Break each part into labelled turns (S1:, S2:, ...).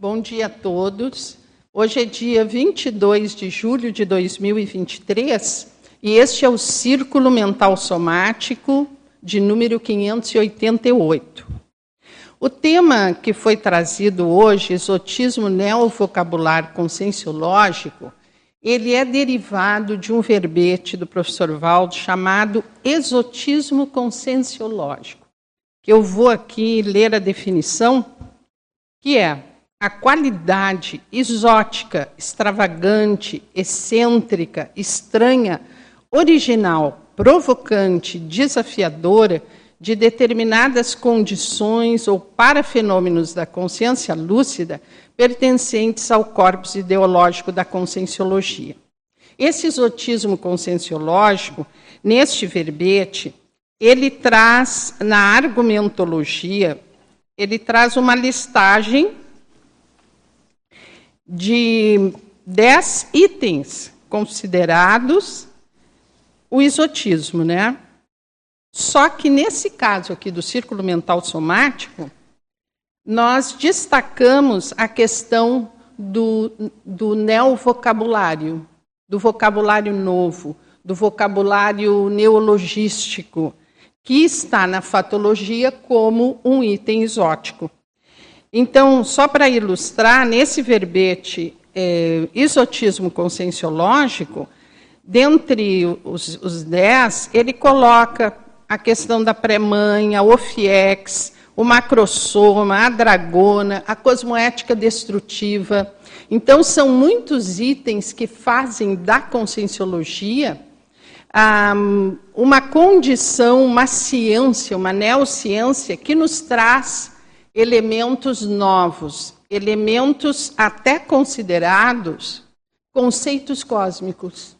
S1: Bom dia a todos. Hoje é dia 22 de julho de 2023 e este é o Círculo Mental Somático de número 588. O tema que foi trazido hoje, exotismo neovocabular conscienciológico, ele é derivado de um verbete do professor Valdo chamado exotismo conscienciológico. Eu vou aqui ler a definição, que é a qualidade exótica, extravagante, excêntrica, estranha, original, provocante, desafiadora de determinadas condições ou parafenômenos da consciência lúcida pertencentes ao corpus ideológico da conscienciologia. Esse exotismo conscienciológico, neste verbete, ele traz na argumentologia, ele traz uma listagem de dez itens considerados o exotismo, né? Só que nesse caso aqui do círculo mental somático, nós destacamos a questão do, do neovocabulário, do vocabulário novo, do vocabulário neologístico, que está na fatologia como um item exótico. Então, só para ilustrar, nesse verbete é, isotismo conscienciológico, dentre os, os dez, ele coloca a questão da pré-mãe, a OFIEX, o macrosoma, a dragona, a cosmoética destrutiva. Então, são muitos itens que fazem da conscienciologia um, uma condição, uma ciência, uma neociência que nos traz elementos novos, elementos até considerados conceitos cósmicos.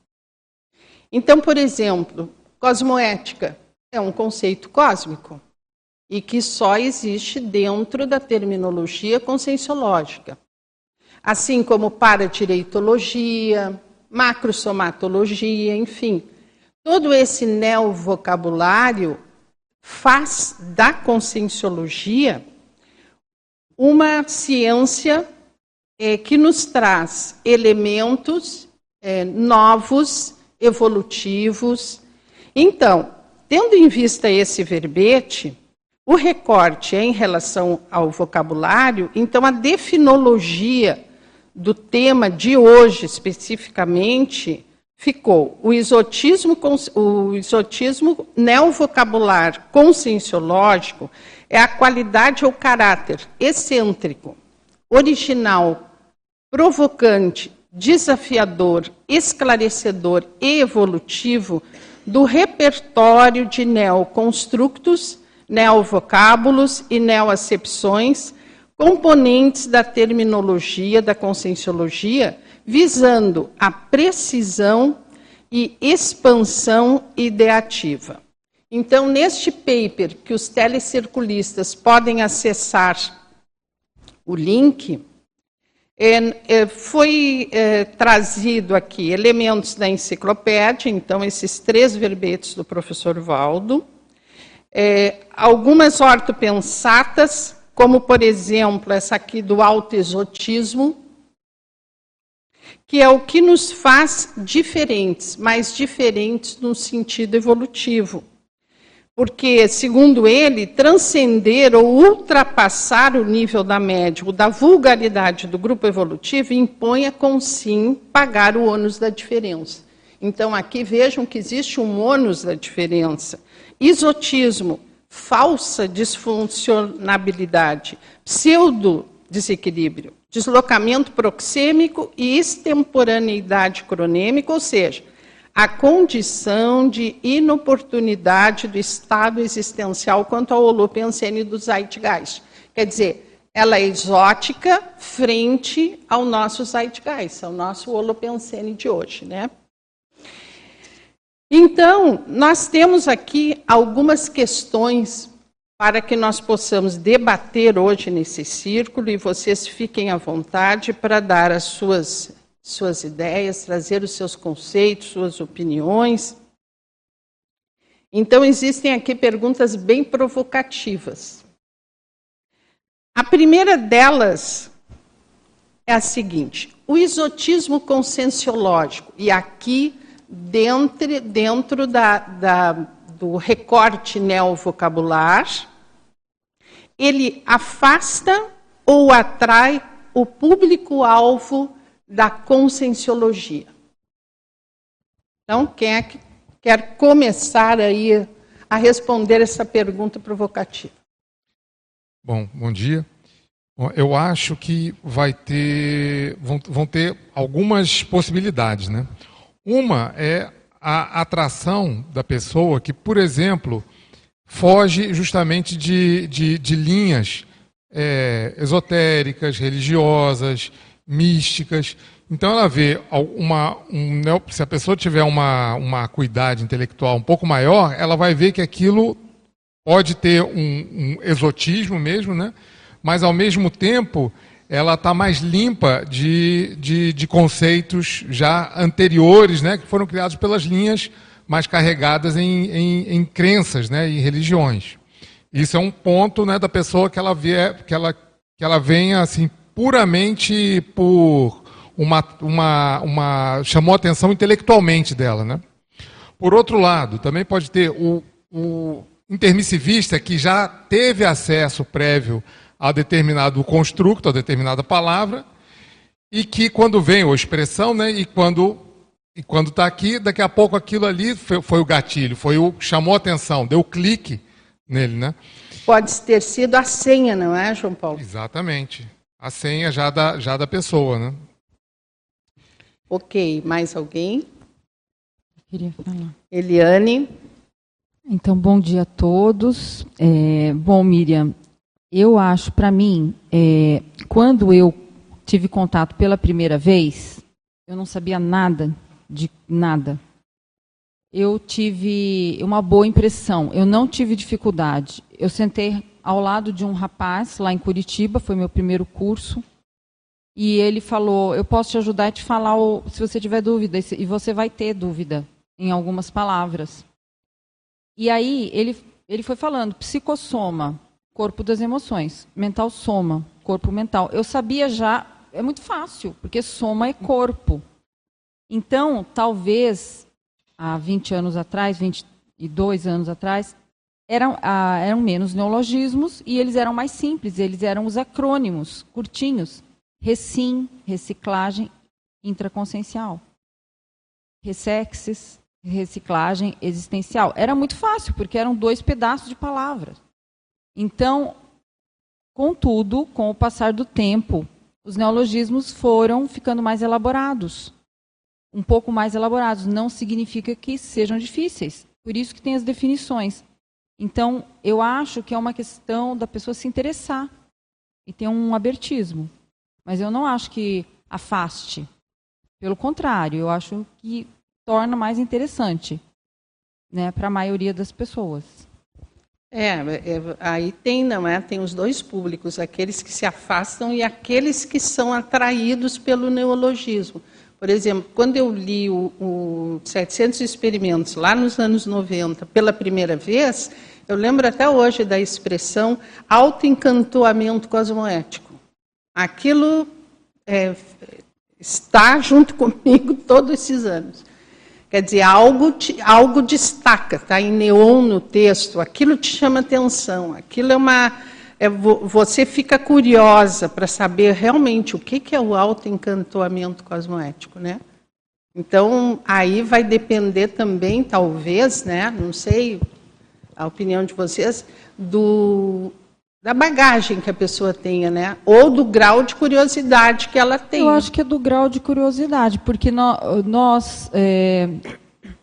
S1: Então, por exemplo, cosmoética é um conceito cósmico e que só existe dentro da terminologia conscienciológica. Assim como paradireitologia, macrosomatologia, enfim. Todo esse neovocabulário faz da conscienciologia uma ciência é, que nos traz elementos é, novos, evolutivos. Então, tendo em vista esse verbete, o recorte é em relação ao vocabulário, então a definologia do tema de hoje especificamente ficou o exotismo, o exotismo neovocabular conscienciológico é a qualidade ou caráter excêntrico, original, provocante, desafiador, esclarecedor e evolutivo do repertório de neoconstructos, neovocábulos e neoacepções, componentes da terminologia da conscienciologia, visando a precisão e expansão ideativa. Então, neste paper que os telecirculistas podem acessar o link, é, é, foi é, trazido aqui elementos da enciclopédia, então, esses três verbetes do professor Valdo, é, algumas ortopensatas, como, por exemplo, essa aqui do autoexotismo, que é o que nos faz diferentes, mas diferentes no sentido evolutivo porque, segundo ele, transcender ou ultrapassar o nível da média ou da vulgaridade do grupo evolutivo impõe com sim pagar o ônus da diferença. Então, aqui vejam que existe um ônus da diferença. Isotismo, falsa disfuncionabilidade, pseudo-desequilíbrio, deslocamento proxêmico e extemporaneidade cronêmica, ou seja, a condição de inoportunidade do estado existencial quanto ao holopensene do Zeitgeist. Quer dizer, ela é exótica frente ao nosso Zeitgeist, ao nosso holopensene de hoje, né? Então, nós temos aqui algumas questões para que nós possamos debater hoje nesse círculo e vocês fiquem à vontade para dar as suas suas ideias, trazer os seus conceitos, suas opiniões. Então, existem aqui perguntas bem provocativas. A primeira delas é a seguinte: o exotismo conscienciológico, e aqui dentro, dentro da, da, do recorte neovocabular, ele afasta ou atrai o público-alvo da conscienciologia. Então, quem é que quer começar aí a responder essa pergunta provocativa?
S2: Bom, bom dia. Eu acho que vai ter, vão, vão ter algumas possibilidades, né? Uma é a atração da pessoa que, por exemplo, foge justamente de, de, de linhas é, esotéricas, religiosas, místicas. Então ela vê uma, um, se a pessoa tiver uma, uma acuidade intelectual um pouco maior, ela vai ver que aquilo pode ter um, um exotismo mesmo, né? mas ao mesmo tempo ela está mais limpa de, de, de, conceitos já anteriores, né? que foram criados pelas linhas mais carregadas em, em, em crenças né? e religiões. Isso é um ponto né, da pessoa que ela, vê, que ela, que ela venha assim, puramente por uma, uma, uma. chamou a atenção intelectualmente dela. Né? Por outro lado, também pode ter o, o intermissivista que já teve acesso prévio a determinado construto, a determinada palavra, e que quando vem a expressão, né, e quando e quando está aqui, daqui a pouco aquilo ali foi, foi, o gatilho, foi o chamou a atenção, deu clique nele, né?
S1: Pode ter sido a senha, não é, João Paulo?
S2: Exatamente. A senha já da, já da pessoa, né?
S1: Ok, mais alguém?
S3: queria falar.
S1: Eliane.
S3: Então, bom dia a todos. É, bom, Miriam, eu acho, para mim, é, quando eu tive contato pela primeira vez, eu não sabia nada de nada eu tive uma boa impressão. Eu não tive dificuldade. Eu sentei ao lado de um rapaz lá em Curitiba, foi meu primeiro curso, e ele falou: Eu posso te ajudar a te falar se você tiver dúvida, e você vai ter dúvida em algumas palavras. E aí ele, ele foi falando: psicossoma, corpo das emoções, mental soma, corpo mental. Eu sabia já, é muito fácil, porque soma é corpo. Então, talvez há 20 anos atrás, 22 anos atrás, eram, ah, eram menos neologismos e eles eram mais simples, eles eram os acrônimos, curtinhos. Recim, reciclagem intraconsciencial. Ressexes, reciclagem existencial. Era muito fácil, porque eram dois pedaços de palavras. Então, contudo, com o passar do tempo, os neologismos foram ficando mais elaborados um pouco mais elaborados. Não significa que sejam difíceis. Por isso que tem as definições. Então, eu acho que é uma questão da pessoa se interessar e ter um abertismo. Mas eu não acho que afaste. Pelo contrário, eu acho que torna mais interessante né, para a maioria das pessoas.
S1: É, é, aí tem, não é? Tem os dois públicos, aqueles que se afastam e aqueles que são atraídos pelo neologismo. Por exemplo, quando eu li o, o 700 Experimentos, lá nos anos 90, pela primeira vez, eu lembro até hoje da expressão autoencantoamento cosmoético. Aquilo é, está junto comigo todos esses anos. Quer dizer, algo, te, algo destaca, está em neon no texto, aquilo te chama atenção, aquilo é uma é, você fica curiosa para saber realmente o que, que é o autoencantoamento cosmoético, né? Então, aí vai depender também, talvez, né, não sei a opinião de vocês, do, da bagagem que a pessoa tenha, né? Ou do grau de curiosidade que ela tem.
S3: Eu acho que é do grau de curiosidade, porque nós, nós é,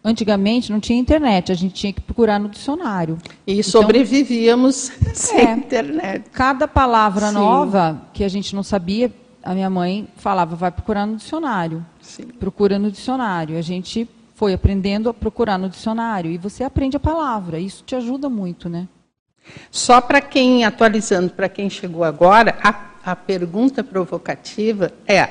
S3: Antigamente não tinha internet, a gente tinha que procurar no dicionário.
S1: E então, sobrevivíamos sem é, internet.
S3: Cada palavra Sim. nova que a gente não sabia, a minha mãe falava, vai procurar no dicionário. Sim. Procura no dicionário. A gente foi aprendendo a procurar no dicionário e você aprende a palavra. Isso te ajuda muito, né?
S1: Só para quem, atualizando, para quem chegou agora, a, a pergunta provocativa é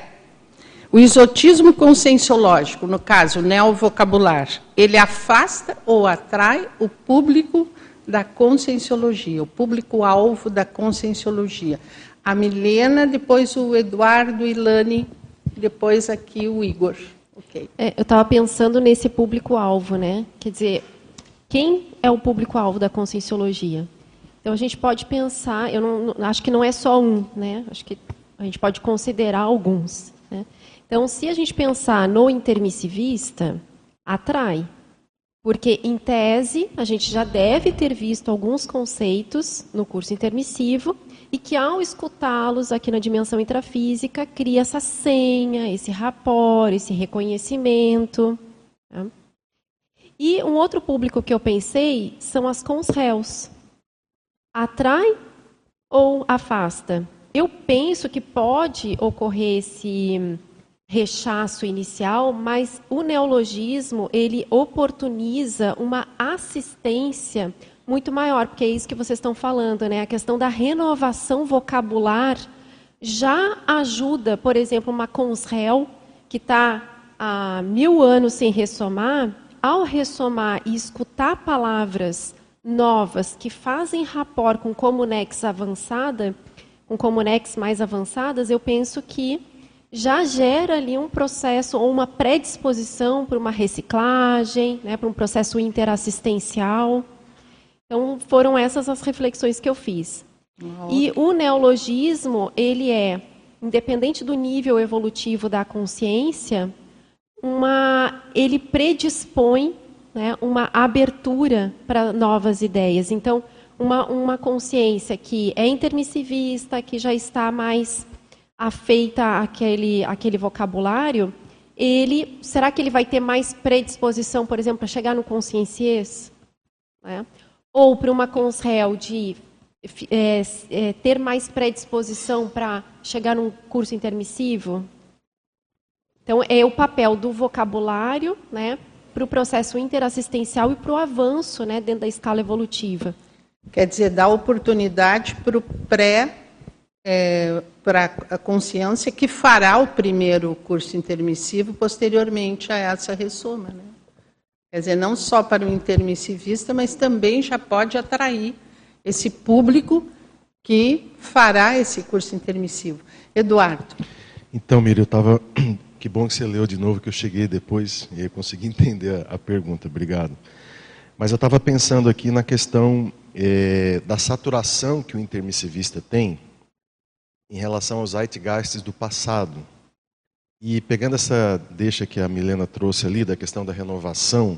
S1: o exotismo conscienciológico, no caso, neovocabular, ele afasta ou atrai o público da conscienciologia, o público-alvo da conscienciologia. A Milena, depois o Eduardo, Ilane, depois aqui o Igor.
S4: Okay. É, eu estava pensando nesse público-alvo, né? Quer dizer, quem é o público-alvo da conscienciologia? Então a gente pode pensar, eu não, acho que não é só um, né? Acho que a gente pode considerar alguns. Né? Então, se a gente pensar no intermissivista, atrai. Porque, em tese, a gente já deve ter visto alguns conceitos no curso intermissivo e que, ao escutá-los aqui na dimensão intrafísica, cria essa senha, esse rapport, esse reconhecimento. Tá? E um outro público que eu pensei são as consréus. Atrai ou afasta? Eu penso que pode ocorrer esse rechaço inicial, mas o neologismo ele oportuniza uma assistência muito maior, porque é isso que vocês estão falando, né? A questão da renovação vocabular já ajuda, por exemplo, uma consréu que está há mil anos sem ressomar, ao ressomar e escutar palavras novas que fazem rapport com comunex avançada, com comunex mais avançadas, eu penso que já gera ali um processo ou uma predisposição para uma reciclagem, né, para um processo interassistencial. Então, foram essas as reflexões que eu fiz. E o neologismo, ele é, independente do nível evolutivo da consciência, uma, ele predispõe né, uma abertura para novas ideias. Então, uma, uma consciência que é intermissivista, que já está mais afeita àquele, àquele vocabulário, ele será que ele vai ter mais predisposição, por exemplo, para chegar no conscienciês? Né? Ou para uma consréu de é, é, ter mais predisposição para chegar num curso intermissivo? Então, é o papel do vocabulário né, para o processo interassistencial e para o avanço né, dentro da escala evolutiva.
S1: Quer dizer, dá oportunidade para o pré, é, para a consciência que fará o primeiro curso intermissivo posteriormente a essa ressoma. Né? Quer dizer, não só para o intermissivista, mas também já pode atrair esse público que fará esse curso intermissivo. Eduardo.
S5: Então, Miriam, eu estava. Que bom que você leu de novo, que eu cheguei depois e consegui entender a pergunta. Obrigado. Mas eu estava pensando aqui na questão é, da saturação que o intermissivista tem em relação aos zeitgeists do passado. E pegando essa deixa que a Milena trouxe ali, da questão da renovação,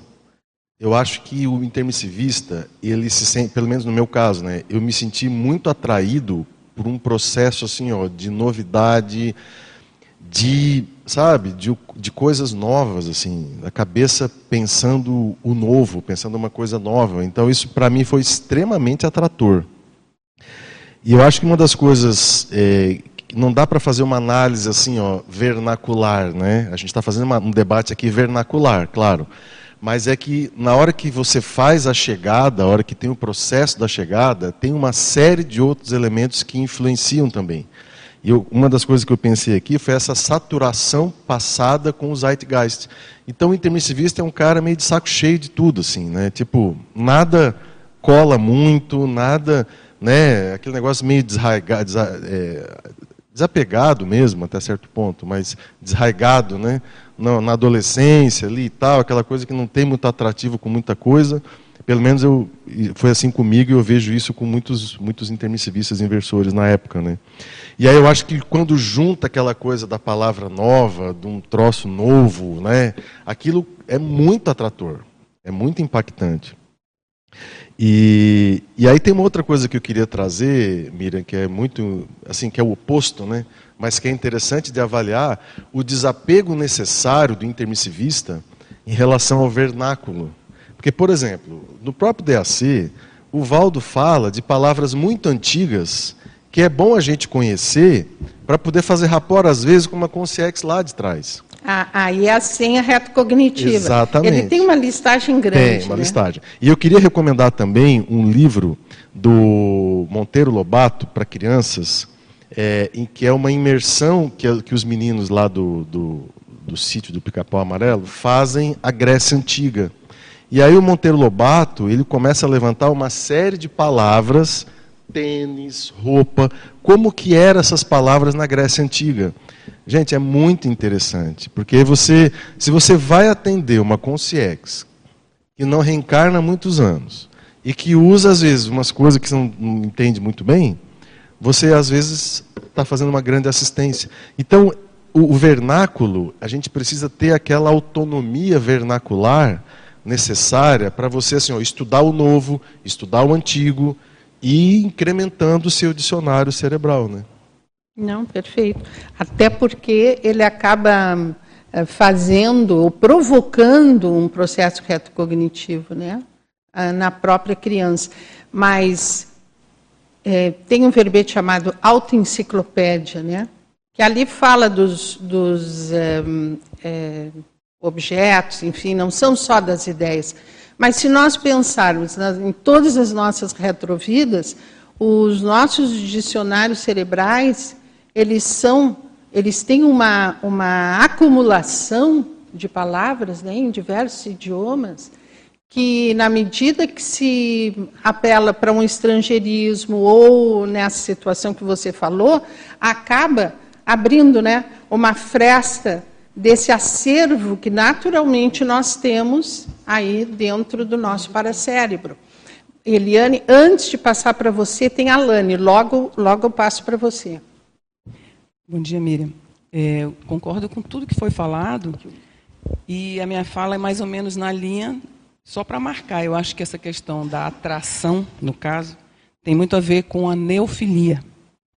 S5: eu acho que o intermissivista, ele se sente, pelo menos no meu caso, né, eu me senti muito atraído por um processo assim, ó, de novidade, de, sabe, de, de coisas novas, assim, a cabeça pensando o novo, pensando uma coisa nova. Então isso para mim foi extremamente atrator. E eu acho que uma das coisas é, não dá para fazer uma análise assim, ó, vernacular, né? A gente está fazendo uma, um debate aqui vernacular, claro. Mas é que na hora que você faz a chegada, a hora que tem o processo da chegada, tem uma série de outros elementos que influenciam também. E eu, uma das coisas que eu pensei aqui foi essa saturação passada com o zeitgeist. Então o intermissivista é um cara meio de saco cheio de tudo, assim, né? Tipo, nada cola muito, nada, né? Aquele negócio meio desarraigado, é, desapegado mesmo, até certo ponto, mas desraigado, né? Na, na adolescência ali e tal, aquela coisa que não tem muito atrativo com muita coisa pelo menos eu, foi assim comigo e eu vejo isso com muitos, muitos intermissivistas inversores na época. Né? E aí eu acho que quando junta aquela coisa da palavra nova, de um troço novo, né, aquilo é muito atrator, é muito impactante. E, e aí tem uma outra coisa que eu queria trazer, Miriam, que é muito, assim, que é o oposto, né? mas que é interessante de avaliar o desapego necessário do intermissivista em relação ao vernáculo. Porque, por exemplo, no próprio DAC, o Valdo fala de palavras muito antigas que é bom a gente conhecer para poder fazer rapport, às vezes, com uma consciência lá de trás.
S1: Ah, aí é a senha retocognitiva.
S5: Exatamente.
S1: Ele tem uma listagem grande.
S5: Tem uma né? listagem. E eu queria recomendar também um livro do Monteiro Lobato para crianças, é, em que é uma imersão que, que os meninos lá do, do, do sítio do Pica-Pau Amarelo fazem a Grécia Antiga. E aí o Monteiro Lobato, ele começa a levantar uma série de palavras, tênis, roupa, como que eram essas palavras na Grécia Antiga. Gente, é muito interessante, porque você, se você vai atender uma concierge que não reencarna há muitos anos e que usa às vezes umas coisas que você não, não entende muito bem, você às vezes está fazendo uma grande assistência. Então, o, o vernáculo, a gente precisa ter aquela autonomia vernacular necessária para você assim, ó, estudar o novo, estudar o antigo e incrementando o seu dicionário cerebral, né?
S1: Não, perfeito. Até porque ele acaba eh, fazendo ou provocando um processo retocognitivo, né? Ah, na própria criança. Mas é, tem um verbete chamado autoenciclopédia, né? Que ali fala dos, dos é, é, objetos, enfim, não são só das ideias. Mas se nós pensarmos nas, em todas as nossas retrovidas, os nossos dicionários cerebrais, eles são, eles têm uma, uma acumulação de palavras né, em diversos idiomas, que na medida que se apela para um estrangeirismo ou nessa situação que você falou, acaba abrindo né, uma fresta desse acervo que naturalmente nós temos aí dentro do nosso paracérebro. Eliane, antes de passar para você, tem a Lani, logo, logo eu passo para você.
S6: Bom dia, Miriam. É, concordo com tudo que foi falado e a minha fala é mais ou menos na linha, só para marcar, eu acho que essa questão da atração, no caso, tem muito a ver com a neofilia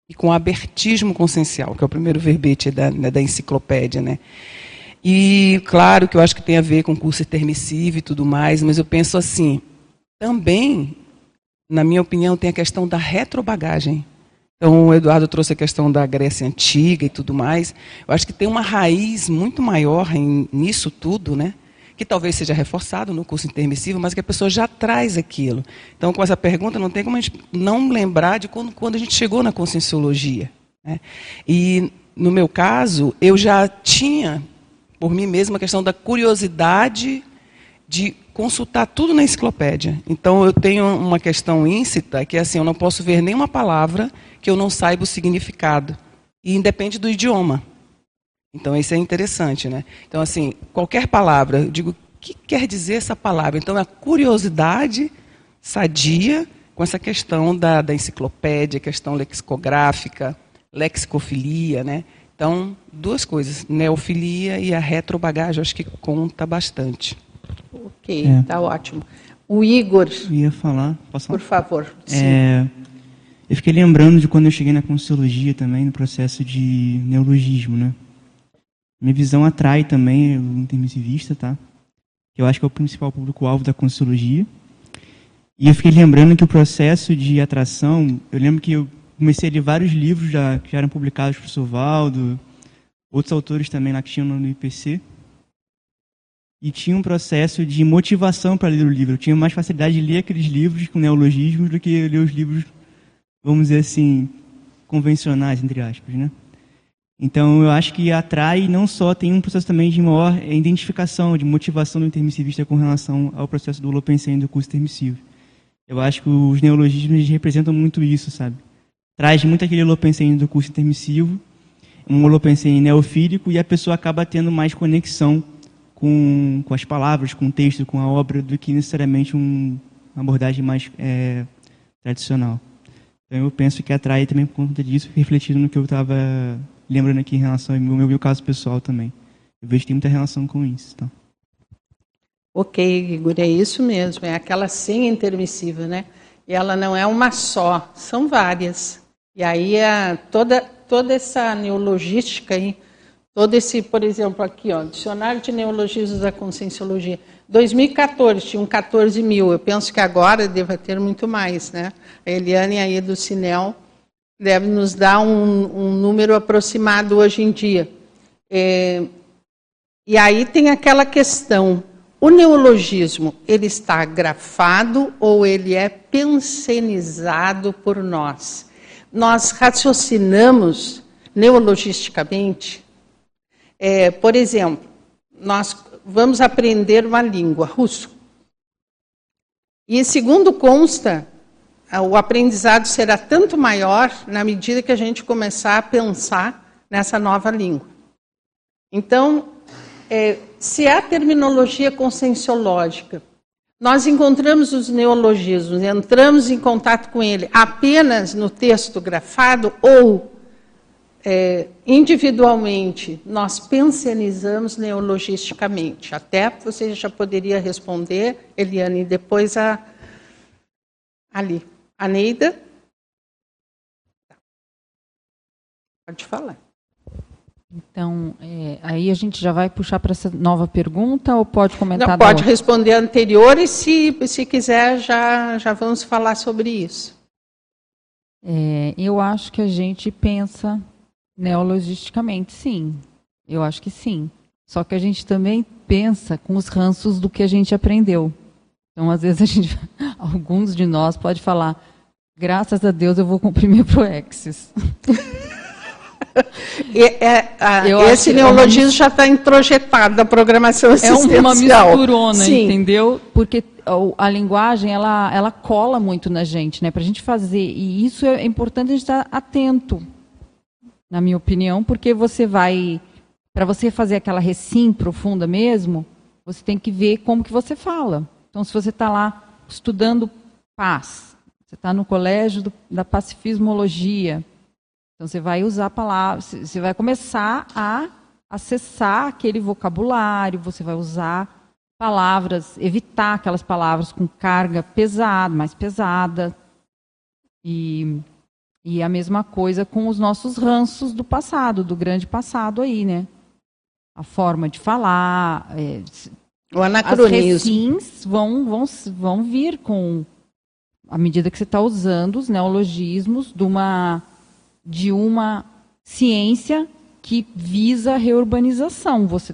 S6: e com abertismo consciencial, que é o primeiro verbete da, né, da enciclopédia. Né? E, claro, que eu acho que tem a ver com curso intermissivo e tudo mais, mas eu penso assim, também, na minha opinião, tem a questão da retrobagagem. Então, o Eduardo trouxe a questão da Grécia Antiga e tudo mais. Eu acho que tem uma raiz muito maior em, nisso tudo, né? Que talvez seja reforçado no curso intermissivo, mas que a pessoa já traz aquilo. Então, com essa pergunta, não tem como a gente não lembrar de quando, quando a gente chegou na conscienciologia. Né? E, no meu caso, eu já tinha, por mim mesma, a questão da curiosidade de consultar tudo na enciclopédia. Então, eu tenho uma questão íncita, que é assim, eu não posso ver nenhuma palavra que eu não saiba o significado. E independe do idioma. Então, isso é interessante, né? Então, assim, qualquer palavra, eu digo, o que quer dizer essa palavra? Então, a curiosidade sadia com essa questão da, da enciclopédia, questão lexicográfica, lexicofilia, né? Então, duas coisas, neofilia e a retrobagagem, acho que conta bastante.
S1: Ok, está é. Tá ótimo. O Igor.
S7: Eu ia falar, posso falar?
S1: Por favor.
S7: É, eu fiquei lembrando de quando eu cheguei na Consciologia também, no processo de neologismo, né? Minha visão atrai também o intermissivista, tá? Eu acho que é o principal público-alvo da Consciologia. E eu fiquei lembrando que o processo de atração, eu lembro que eu comecei a ler vários livros já, que já eram publicados por Sovaldo, outros autores também lá que tinham no IPC. E tinha um processo de motivação para ler o livro. Eu tinha mais facilidade de ler aqueles livros com neologismos do que ler os livros, vamos dizer assim, convencionais, entre aspas, né? Então, eu acho que atrai não só tem um processo também de maior identificação, de motivação do intermissivista com relação ao processo do Holopensen do curso intermissivo. Eu acho que os neologismos representam muito isso, sabe? Traz muito aquele Holopensen do curso intermissivo, um Holopensen neofílico, e a pessoa acaba tendo mais conexão com, com as palavras, com o texto, com a obra, do que necessariamente um, uma abordagem mais é, tradicional. Então, eu penso que atrai também por conta disso, refletindo no que eu estava lembrando aqui em relação ao meu, meu caso pessoal também. Eu vejo que tem muita relação com isso. Tá?
S1: Ok, Igor, é isso mesmo. É aquela senha intermissiva, né? E ela não é uma só, são várias. E aí a, toda, toda essa neologística aí, todo esse, por exemplo, aqui, ó, Dicionário de Neologismos da Conscienciologia. 2014 tinha um 14 mil. Eu penso que agora deva ter muito mais, né? A Eliane aí do Sinel deve nos dar um, um número aproximado hoje em dia. É, e aí tem aquela questão: o neologismo ele está grafado ou ele é pensenizado por nós? Nós raciocinamos neologisticamente. É, por exemplo, nós vamos aprender uma língua, russo. E segundo consta, o aprendizado será tanto maior na medida que a gente começar a pensar nessa nova língua. Então, é, se a terminologia conscienciológica, nós encontramos os neologismos, entramos em contato com ele apenas no texto grafado ou é, individualmente nós pensionizamos neologisticamente. Até você já poderia responder, Eliane, depois a ali. A Neida? Pode falar.
S3: Então, é, aí a gente já vai puxar para essa nova pergunta ou pode comentar?
S1: Não, pode responder a anterior e se, se quiser já, já vamos falar sobre isso.
S3: É, eu acho que a gente pensa neologisticamente, sim. Eu acho que sim. Só que a gente também pensa com os ranços do que a gente aprendeu. Então, às vezes, a gente, alguns de nós pode falar, graças a Deus eu vou cumprir meu Proexis.
S1: E, é, a, esse neologismo é uma, já está introjetado da programação assistencial.
S3: É uma misturona, Sim. entendeu? Porque a linguagem ela, ela cola muito na gente, né? Para a gente fazer e isso é importante a gente estar atento, na minha opinião, porque você vai para você fazer aquela recim profunda mesmo, você tem que ver como que você fala. Então, se você está lá estudando paz, você está no colégio do, da pacifismologia, então você vai usar palavras, você vai começar a acessar aquele vocabulário, você vai usar palavras, evitar aquelas palavras com carga pesada, mais pesada. E, e a mesma coisa com os nossos ranços do passado, do grande passado aí, né? A forma de falar, é,
S1: o anacronismo.
S3: As vão, vão, vão vir com à medida que você está usando os neologismos de uma de uma ciência que visa a reurbanização. Você,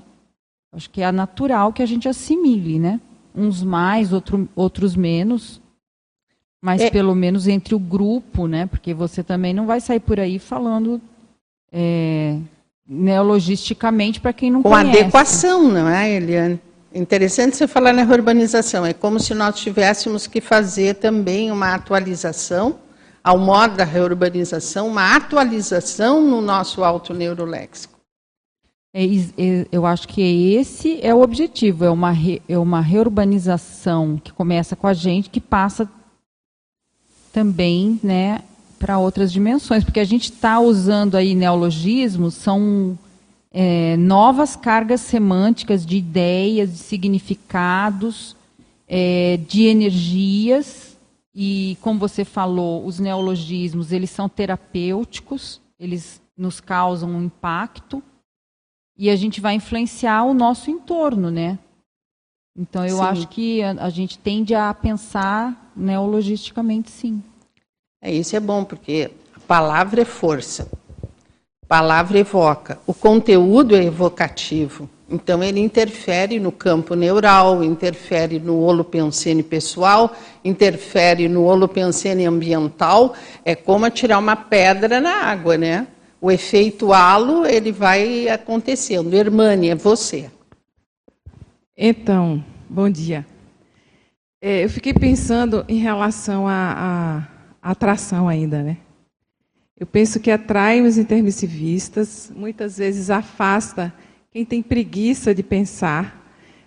S3: acho que é natural que a gente assimile, né? Uns mais, outro, outros menos, mas é. pelo menos entre o grupo, né? Porque você também não vai sair por aí falando é, neologisticamente para quem não
S1: Com
S3: conhece.
S1: Com adequação, não é, Eliane? Interessante você falar na reurbanização. É como se nós tivéssemos que fazer também uma atualização ao modo da reurbanização, uma atualização no nosso autoneuroléxico.
S3: É, é, eu acho que esse é o objetivo, é uma, re, é uma reurbanização que começa com a gente, que passa também né, para outras dimensões, porque a gente está usando aí neologismos, são é, novas cargas semânticas de ideias, de significados, é, de energias e como você falou, os neologismos, eles são terapêuticos, eles nos causam um impacto e a gente vai influenciar o nosso entorno, né? Então eu sim. acho que a, a, gente tende a pensar neologisticamente, sim.
S1: É isso é bom porque a palavra é força, palavra evoca, o conteúdo é evocativo. Então, ele interfere no campo neural, interfere no holopensene pessoal, interfere no holopensene ambiental. É como atirar uma pedra na água, né? O efeito halo, ele vai acontecendo. Hermânia, é você.
S8: Então, bom dia. É, eu fiquei pensando em relação à atração ainda, né? Eu penso que atrai os intermissivistas, muitas vezes afasta quem tem preguiça de pensar,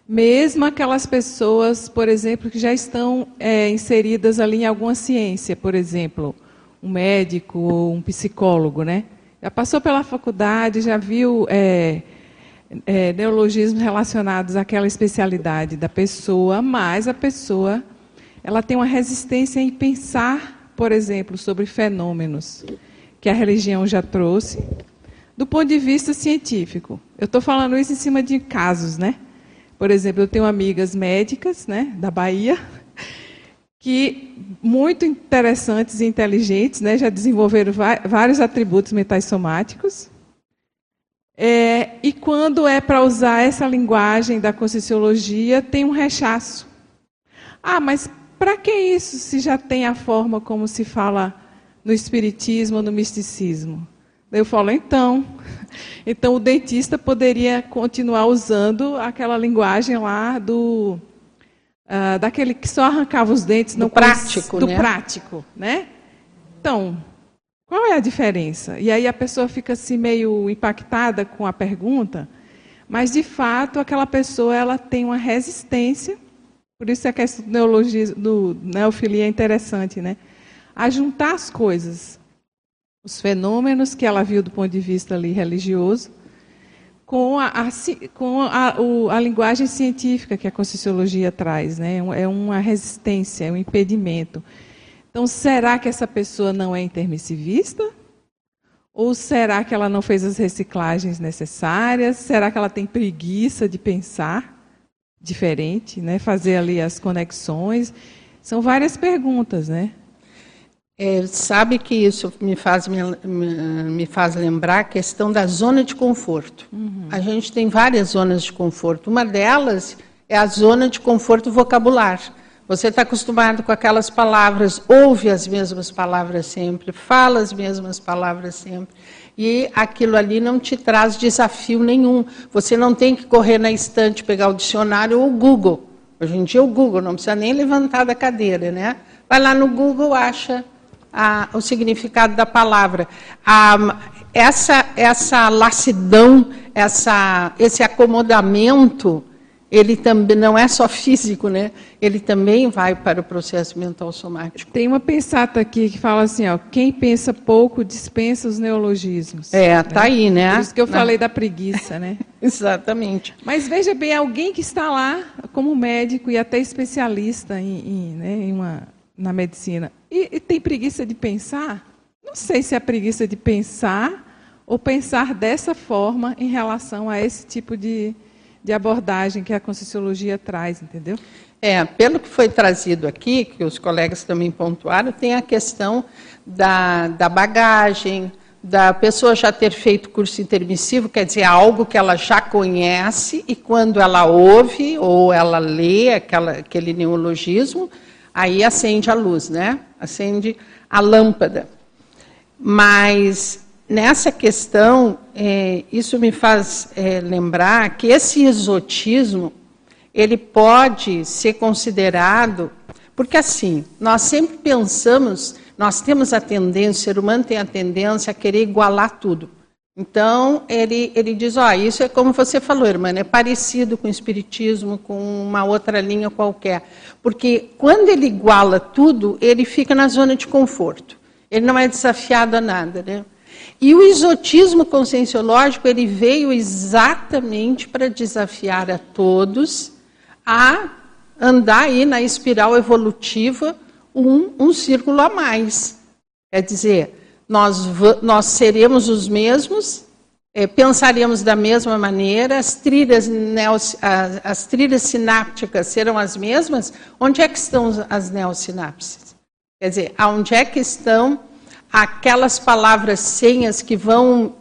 S8: mesmo aquelas pessoas, por exemplo, que já estão é, inseridas ali em alguma ciência, por exemplo, um médico ou um psicólogo, né? Já passou pela faculdade, já viu é, é, neologismos relacionados àquela especialidade da pessoa, mas a pessoa ela tem uma resistência em pensar, por exemplo, sobre fenômenos que a religião já trouxe, do ponto de vista científico. Eu estou falando isso em cima de casos, né? Por exemplo, eu tenho amigas médicas, né, da Bahia, que muito interessantes e inteligentes, né, já desenvolveram vários atributos mentais somáticos. É, e quando é para usar essa linguagem da conscienciologia, tem um rechaço. Ah, mas para que isso se já tem a forma como se fala no espiritismo no misticismo? Eu falo, então. Então o dentista poderia continuar usando aquela linguagem lá do, uh, daquele que só arrancava os dentes não
S1: prático,
S8: do
S1: né?
S8: prático, né? Então, qual é a diferença? E aí a pessoa fica assim meio impactada com a pergunta, mas de fato aquela pessoa ela tem uma resistência. Por isso a questão do neologismo, do neofilia é interessante, né? A juntar as coisas, os fenômenos que ela viu do ponto de vista ali religioso, com a, a com a, o, a, linguagem científica que a Conscienciologia traz. Né? É uma resistência, é um impedimento. Então, será que essa pessoa não é intermissivista? Ou será que ela não fez as reciclagens necessárias? Será que ela tem preguiça de pensar diferente, né? fazer ali as conexões? São várias perguntas, né?
S1: É, sabe que isso me faz, me, me, faz lembrar a questão da zona de conforto. Uhum. A gente tem várias zonas de conforto. Uma delas é a zona de conforto vocabular. Você está acostumado com aquelas palavras, ouve as mesmas palavras sempre, fala as mesmas palavras sempre. E aquilo ali não te traz desafio nenhum. Você não tem que correr na estante, pegar o dicionário ou o Google. Hoje em dia o Google não precisa nem levantar da cadeira, né? Vai lá no Google, acha a, o significado da palavra. A, essa, essa lassidão, essa, esse acomodamento, ele também não é só físico, né? Ele também vai para o processo mental somático.
S8: Tem uma pensata aqui que fala assim, ó, quem pensa pouco dispensa os neologismos.
S1: É, tá né? aí, né?
S8: Por isso que eu falei da preguiça, né?
S1: Exatamente.
S8: Mas veja bem, alguém que está lá como médico e até especialista em, em, né, em uma na medicina e, e, tem preguiça de pensar, não sei se é preguiça de pensar ou pensar dessa forma em relação a esse tipo de, de abordagem que a Conscienciologia traz, entendeu?
S1: É, pelo que foi trazido aqui, que os colegas também pontuaram, tem a questão da, da bagagem, da pessoa já ter feito curso intermissivo, quer dizer, algo que ela já conhece, e quando ela ouve ou ela lê aquela, aquele neologismo, aí acende a luz, né? Acende a lâmpada. Mas nessa questão, é, isso me faz é, lembrar que esse exotismo ele pode ser considerado, porque assim, nós sempre pensamos, nós temos a tendência, o ser humano tem a tendência a querer igualar tudo. Então, ele, ele diz, ó, oh, isso é como você falou, irmã, é parecido com o espiritismo, com uma outra linha qualquer. Porque quando ele iguala tudo, ele fica na zona de conforto. Ele não é desafiado a nada, né? E o exotismo conscienciológico, ele veio exatamente para desafiar a todos a andar aí na espiral evolutiva um, um círculo a mais. Quer dizer, nós, nós seremos os mesmos, é, pensaremos da mesma maneira, as trilhas, as, as, trilhas sinápticas serão as mesmas. Onde é que estão as neossinapses? Quer dizer, onde é que estão aquelas palavras senhas que vão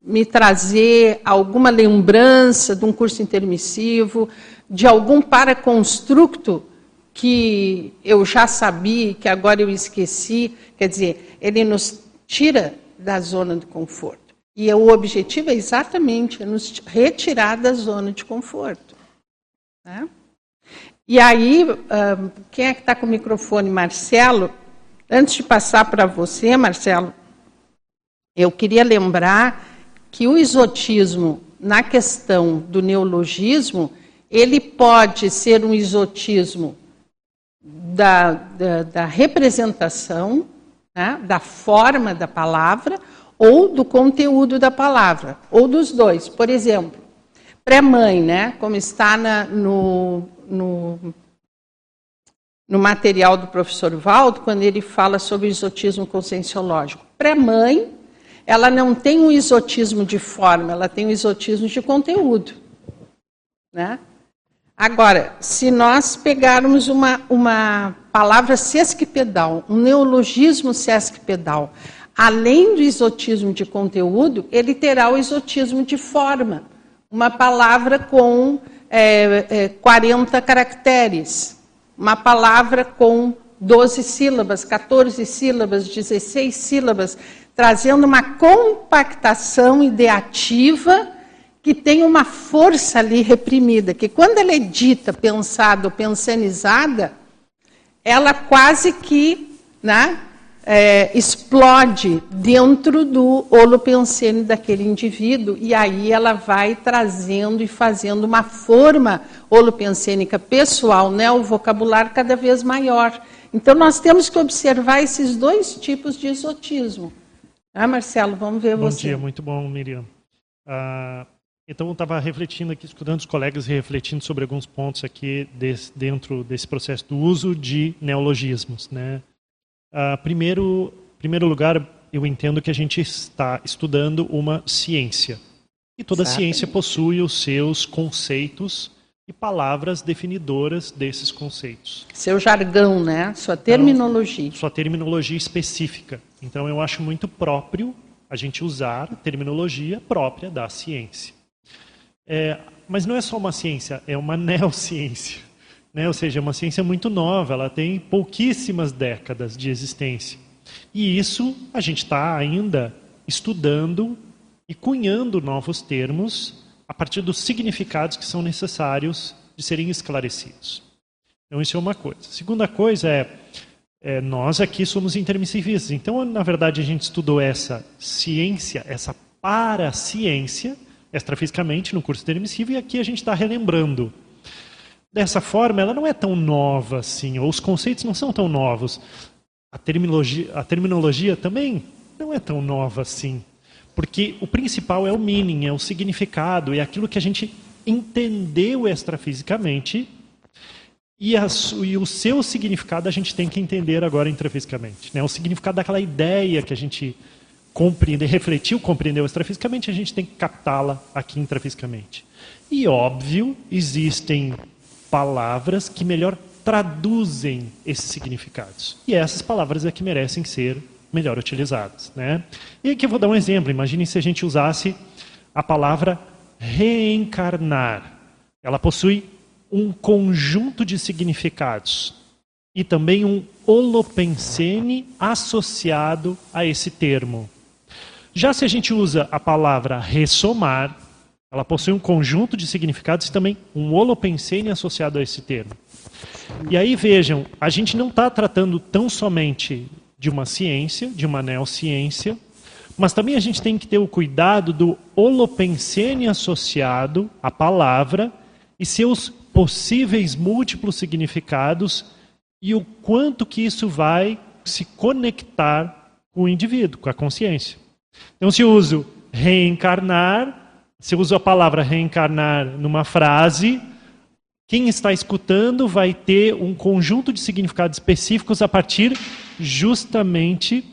S1: me trazer alguma lembrança de um curso intermissivo, de algum paraconstructo que eu já sabia, que agora eu esqueci. Quer dizer, ele nos tira da zona de conforto. E o objetivo é exatamente nos retirar da zona de conforto. Né? E aí, quem é que está com o microfone? Marcelo. Antes de passar para você, Marcelo, eu queria lembrar que o exotismo, na questão do neologismo, ele pode ser um exotismo da, da, da representação, né, da forma da palavra ou do conteúdo da palavra, ou dos dois. Por exemplo, pré-mãe, né, como está na, no, no, no material do professor Valdo, quando ele fala sobre o exotismo conscienciológico. Pré-mãe, ela não tem um exotismo de forma, ela tem um exotismo de conteúdo. Né? Agora, se nós pegarmos uma, uma palavra sesquipedal, um neologismo sesquipedal, além do exotismo de conteúdo, ele terá o exotismo de forma. Uma palavra com é, é, 40 caracteres, uma palavra com 12 sílabas, 14 sílabas, 16 sílabas, trazendo uma compactação ideativa que tem uma força ali reprimida, que quando ela é dita, pensada ou pensanizada, ela quase que né, é, explode dentro do holopensene daquele indivíduo, e aí ela vai trazendo e fazendo uma forma holopensênica pessoal, né, o vocabulário cada vez maior. Então, nós temos que observar esses dois tipos de exotismo. Ah, Marcelo, vamos ver
S9: bom
S1: você.
S9: Bom dia, muito bom, Miriam. Ah, então, eu estava refletindo aqui, escutando os colegas e refletindo sobre alguns pontos aqui desse, dentro desse processo do uso de neologismos. Né? Uh, primeiro, primeiro lugar, eu entendo que a gente está estudando uma ciência. E toda ciência possui os seus conceitos e palavras definidoras desses conceitos.
S1: Seu jargão, né? Sua terminologia.
S9: Então, sua terminologia específica. Então, eu acho muito próprio a gente usar terminologia própria da ciência. É, mas não é só uma ciência, é uma neociência. Né? Ou seja, é uma ciência muito nova, ela tem pouquíssimas décadas de existência. E isso a gente está ainda estudando e cunhando novos termos a partir dos significados que são necessários de serem esclarecidos. Então, isso é uma coisa. Segunda coisa é, é nós aqui somos intermissivistas. Então, na verdade, a gente estudou essa ciência, essa paraciência, extrafisicamente, no curso intermissivo, e aqui a gente está relembrando dessa forma, ela não é tão nova assim, ou os conceitos não são tão novos. A terminologia, a terminologia também não é tão nova assim. Porque o principal é o meaning, é o significado, é aquilo que a gente entendeu extrafisicamente e, a, e, o seu significado a gente tem que entender agora intrafisicamente. Né? O significado daquela ideia que a gente compreendeu, refletiu, compreendeu extrafisicamente, a gente tem que captá-la aqui intrafisicamente. E óbvio, existem palavras que melhor traduzem esses significados. E essas palavras é que merecem ser melhor utilizadas. Né? E aqui eu vou dar um exemplo. Imagine se a gente usasse a palavra reencarnar. Ela possui um conjunto de significados e também um holopensene associado a esse termo. Já se a gente usa a palavra ressomar, ela possui um conjunto de significados e também um holopensene associado a esse termo. E aí vejam, a gente não está tratando tão somente de uma ciência, de uma neociência, mas também a gente tem que ter o cuidado do holopensene associado à palavra e seus possíveis múltiplos significados e o quanto que isso vai se conectar com o indivíduo, com a consciência. Então, se eu uso reencarnar, se eu uso a palavra reencarnar numa frase, quem está escutando vai ter um conjunto de significados específicos a partir justamente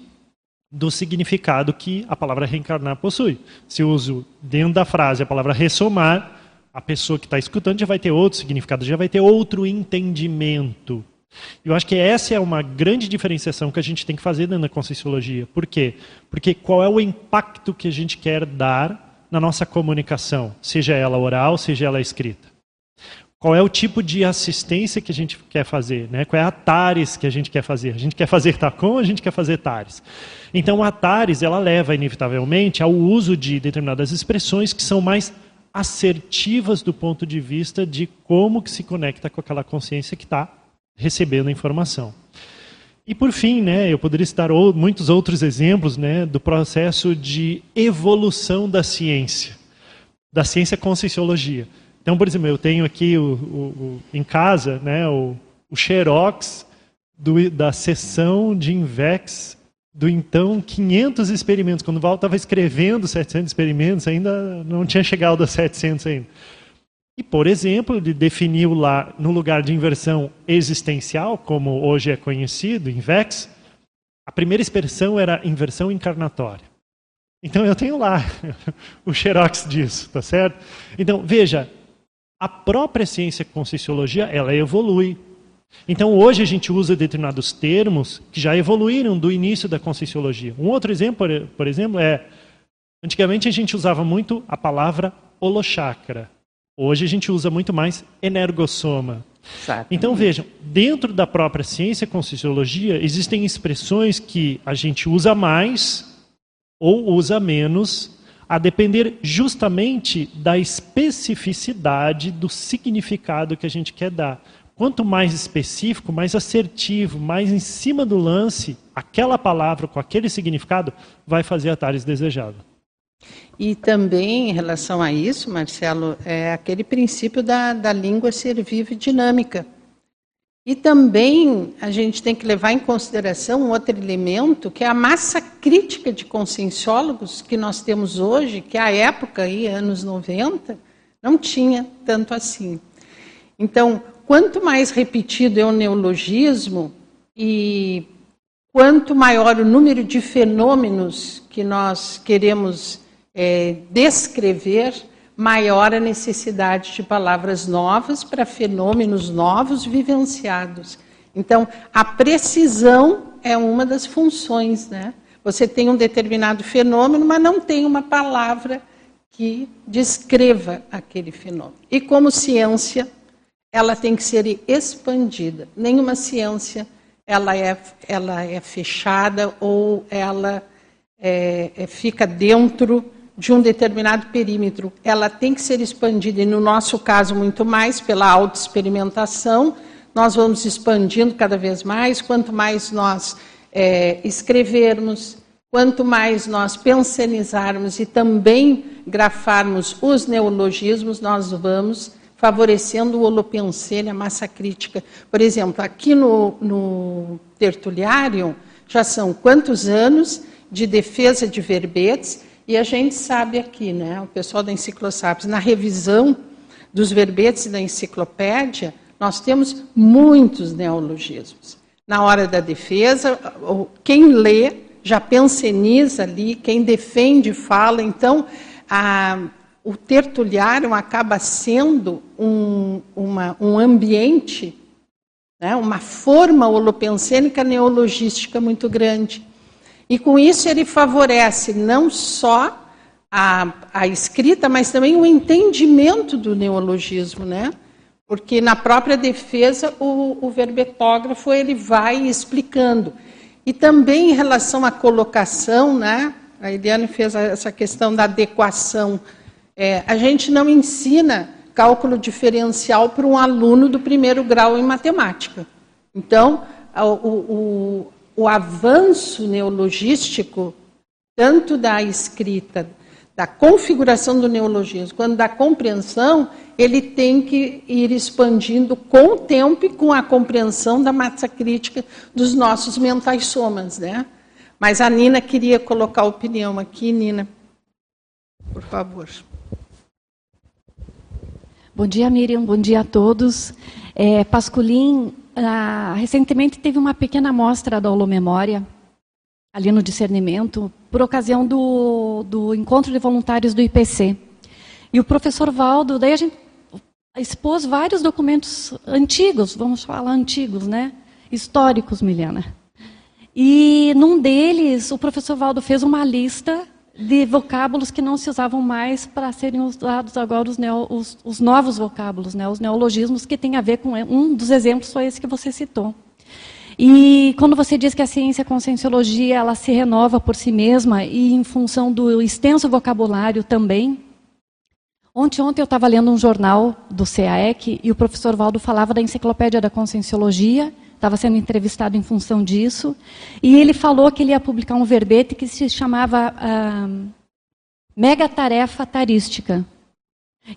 S9: do significado que a palavra reencarnar possui. Se eu uso dentro da frase a palavra ressomar, a pessoa que está escutando já vai ter outro significado, já vai ter outro entendimento. Eu acho que essa é uma grande diferenciação que a gente tem que fazer dentro da Conscienciologia. Por quê? Porque qual é o impacto que a gente quer dar na nossa comunicação, seja ela oral, seja ela escrita. Qual é o tipo de assistência que a gente quer fazer? Né? Qual é a TARES que a gente quer fazer? A gente quer fazer TACOM ou a gente quer fazer TARES? Então, a TARES ela leva, inevitavelmente, ao uso de determinadas expressões que são mais assertivas do ponto de vista de como que se conecta com aquela consciência que está recebendo a informação. E por fim, né, eu poderia citar muitos outros exemplos né, do processo de evolução da ciência, da ciência conscienciologia. Então, por exemplo, eu tenho aqui o, o, o, em casa né, o, o xerox do, da sessão de Invex do então 500 experimentos. Quando o Val estava escrevendo 700 experimentos, ainda não tinha chegado a 700 ainda. E, por exemplo, ele definiu lá, no lugar de inversão existencial, como hoje é conhecido, INVEX, a primeira expressão era inversão encarnatória. Então eu tenho lá o xerox disso, tá certo? Então, veja, a própria ciência conscienciologia, ela evolui. Então hoje a gente usa determinados termos que já evoluíram do início da conscienciologia. Um outro exemplo, por exemplo, é antigamente a gente usava muito a palavra holochakra. Hoje a gente usa muito mais energossoma. Exatamente. Então vejam, dentro da própria ciência com sociologia existem expressões que a gente usa mais ou usa menos a depender justamente da especificidade do significado que a gente quer dar. Quanto mais específico, mais assertivo, mais em cima do lance, aquela palavra com aquele significado vai fazer a Tales desejada.
S1: E também, em relação a isso, Marcelo, é aquele princípio da, da língua ser viva e dinâmica. E também a gente tem que levar em consideração um outro elemento, que é a massa crítica de conscienciólogos que nós temos hoje, que a época, aí, anos 90, não tinha tanto assim. Então, quanto mais repetido é o neologismo e quanto maior o número de fenômenos que nós queremos é, descrever, maior a necessidade de palavras novas para fenômenos novos vivenciados. Então, a precisão é uma das funções, né? Você tem um determinado fenômeno, mas não tem uma palavra que descreva aquele fenômeno. E como ciência, ela tem que ser expandida. Nenhuma ciência ela é, ela é fechada ou ela é, é, fica dentro de um determinado perímetro, ela tem que ser expandida, e no nosso caso, muito mais pela autoexperimentação. Nós vamos expandindo cada vez mais, quanto mais nós é, escrevermos, quanto mais nós pensionizarmos e também grafarmos os neologismos, nós vamos favorecendo o holopensene, a massa crítica. Por exemplo, aqui no, no Tertuliário, já são quantos anos de defesa de verbetes, e a gente sabe aqui, né, o pessoal da Enciclosapiens, na revisão dos verbetes da enciclopédia, nós temos muitos neologismos. Na hora da defesa, quem lê já penseniza ali, quem defende fala. Então, a, o tertuliário acaba sendo um, uma, um ambiente, né, uma forma holopensênica neologística muito grande. E com isso ele favorece não só a, a escrita, mas também o entendimento do neologismo, né? Porque na própria defesa o, o verbetógrafo ele vai explicando. E também em relação à colocação, né? A Eliane fez essa questão da adequação. É, a gente não ensina cálculo diferencial para um aluno do primeiro grau em matemática. Então, o, o, o avanço neologístico, tanto da escrita, da configuração do neologismo, quanto da compreensão, ele tem que ir expandindo com o tempo e com a compreensão da massa crítica dos nossos mentais somas, né? Mas a Nina queria colocar a opinião aqui, Nina. Por favor.
S10: Bom dia, Miriam. Bom dia a todos. É, Pasculin ah, recentemente teve uma pequena amostra da Holomemória, ali no discernimento, por ocasião do, do encontro de voluntários do IPC. E o professor Valdo, daí a gente expôs vários documentos antigos, vamos falar antigos, né? Históricos, Miliana. E num deles, o professor Valdo fez uma lista de vocábulos que não se usavam mais para serem usados agora os, neo, os, os, novos vocábulos, né, os neologismos, que tem a ver com um dos exemplos foi esse que você citou. E quando você diz que a ciência a conscienciologia ela se renova por si mesma e em função do extenso vocabulário também. Ontem, ontem eu estava lendo um jornal do CAEC e o professor Valdo falava da enciclopédia da conscienciologia estava sendo entrevistado em função disso, e ele falou que ele ia publicar um verbete que se chamava ah, Mega Tarefa Tarística.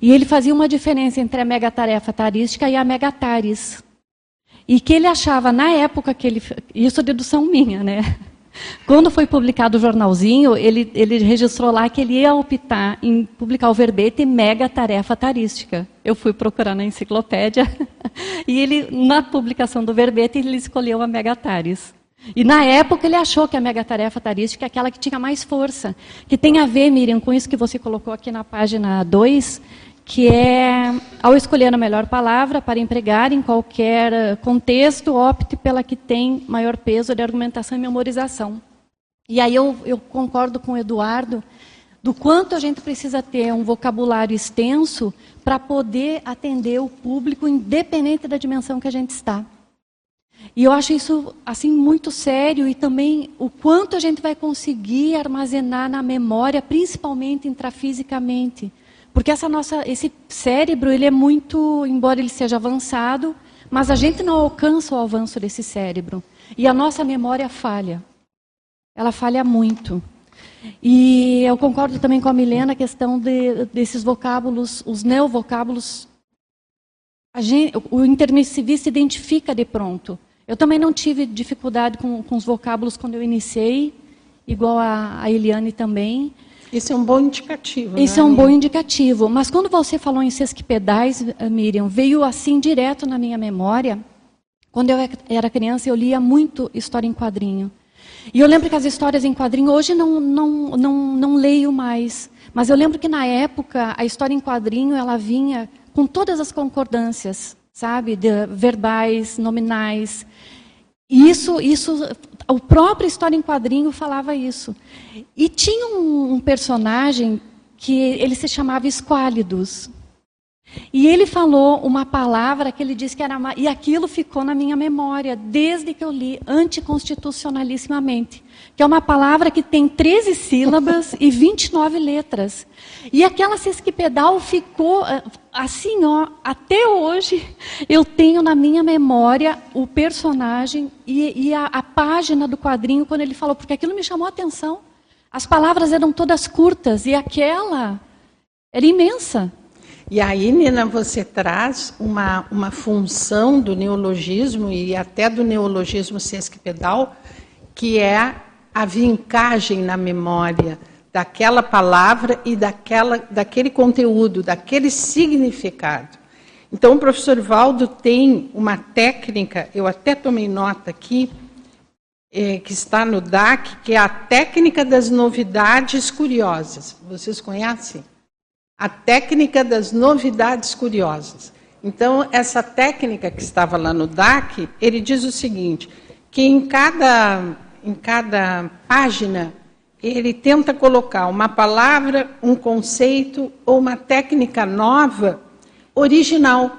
S10: E ele fazia uma diferença entre a Mega Tarefa Tarística e a Mega Taris. E que ele achava, na época que ele. Isso é dedução minha, né? Quando foi publicado o jornalzinho, ele, ele registrou lá que ele ia optar em publicar o verbete mega tarefa tarística. Eu fui procurar na enciclopédia e ele, na publicação do verbete, ele escolheu a mega taris. E na época ele achou que a mega tarefa tarística é aquela que tinha mais força, que tem a ver, Miriam, com isso que você colocou aqui na página 2, que é, ao escolher a melhor palavra para empregar em qualquer contexto, opte pela que tem maior peso de argumentação e memorização. E aí eu, eu concordo com o Eduardo do quanto a gente precisa ter um vocabulário extenso para poder atender o público, independente da dimensão que a gente está. E eu acho isso assim muito sério e também o quanto a gente vai conseguir armazenar na memória, principalmente intrafisicamente. Porque essa nossa, esse cérebro, ele é muito, embora ele seja avançado, mas a gente não alcança o avanço desse cérebro. E a nossa memória falha. Ela falha muito. E eu concordo também com a Milena a questão de, desses vocábulos, os neovocábulos. Gente, o intermissivista identifica de pronto. Eu também não tive dificuldade com, com os vocábulos quando eu iniciei, igual a, a Eliane também.
S1: Isso é um bom indicativo.
S10: Isso
S1: né,
S10: é um bom indicativo. Mas quando você falou em sesquipedais, eh, Miriam, veio assim direto na minha memória. Quando eu era criança, eu lia muito história em quadrinho. E eu lembro que as histórias em quadrinho, hoje não, não, não, não leio mais. Mas eu lembro que na época, a história em quadrinho, ela vinha com todas as concordâncias, sabe? De verbais, nominais. Isso, isso, o próprio História em Quadrinho falava isso. E tinha um, um personagem que ele se chamava Esquálidos. E ele falou uma palavra que ele disse que era. E aquilo ficou na minha memória, desde que eu li, anticonstitucionalissimamente. Que é uma palavra que tem 13 sílabas e 29 letras. E aquela sesquipedal ficou eh, assim, ó, até hoje eu tenho na minha memória o personagem e, e a, a página do quadrinho quando ele falou, porque aquilo me chamou a atenção. As palavras eram todas curtas e aquela era imensa.
S1: E aí, Nina, você traz uma, uma função do neologismo e até do neologismo sesquipedal, que é a vincagem na memória daquela palavra e daquela, daquele conteúdo, daquele significado. Então, o professor Valdo tem uma técnica, eu até tomei nota aqui, é, que está no DAC, que é a técnica das novidades curiosas. Vocês conhecem? a técnica das novidades curiosas. Então, essa técnica que estava lá no DAC, ele diz o seguinte, que em cada, em cada página ele tenta colocar uma palavra, um conceito ou uma técnica nova, original,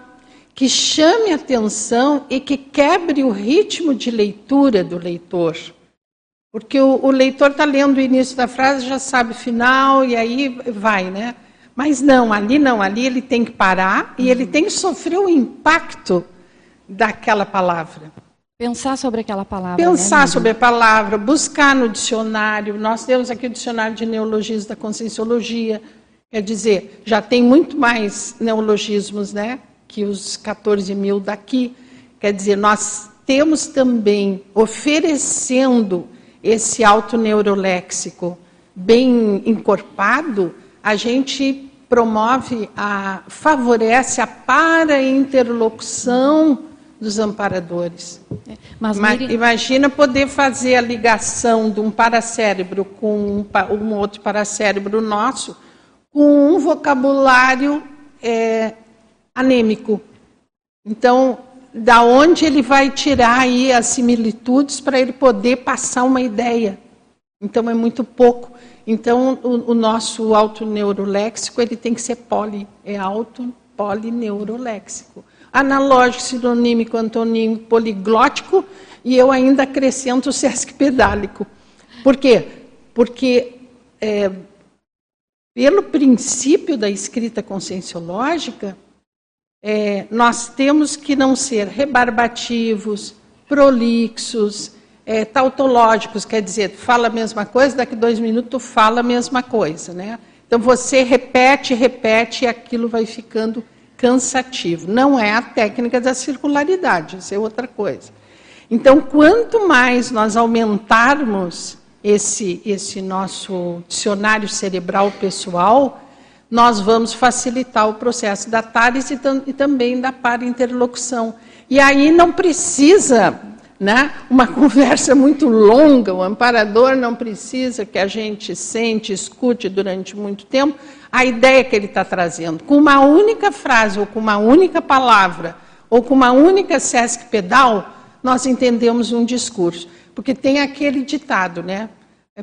S1: que chame atenção e que quebre o ritmo de leitura do leitor. Porque o, o leitor está lendo o início da frase, já sabe o final, e aí vai, né? Mas não, ali não, ali ele tem que parar e ele tem que sofrer o impacto daquela palavra.
S10: Pensar sobre aquela palavra.
S1: Pensar né, sobre a palavra, buscar no dicionário. Nós temos aqui o dicionário de neologismos da conscienciologia. Quer dizer, já tem muito mais neologismos né, que os 14 mil daqui. Quer dizer, nós temos também oferecendo esse autoneuroléxico bem encorpado a gente promove, a, favorece a para-interlocução dos amparadores. É, mas, Imagina poder fazer a ligação de um paracérebro com um, um outro paracérebro nosso com um vocabulário é, anêmico. Então, da onde ele vai tirar aí as similitudes para ele poder passar uma ideia? Então, é muito pouco. Então, o, o nosso autoneuroléxico ele tem que ser poli, é auto polineuroléxico. Analógico, sinonímico, antonímico, poliglótico, e eu ainda acrescento o sesc pedálico. Por quê? Porque, é, pelo princípio da escrita conscienciológica, é, nós temos que não ser rebarbativos, prolixos, é, tautológicos, quer dizer, fala a mesma coisa, daqui dois minutos fala a mesma coisa. Né? Então você repete, repete e aquilo vai ficando cansativo. Não é a técnica da circularidade, isso é outra coisa. Então, quanto mais nós aumentarmos esse, esse nosso dicionário cerebral pessoal, nós vamos facilitar o processo da TARES e, e também da para-interlocução. E aí não precisa né? uma conversa muito longa, o amparador não precisa que a gente sente, escute durante muito tempo a ideia que ele está trazendo. Com uma única frase, ou com uma única palavra, ou com uma única sesc pedal, nós entendemos um discurso. Porque tem aquele ditado, né?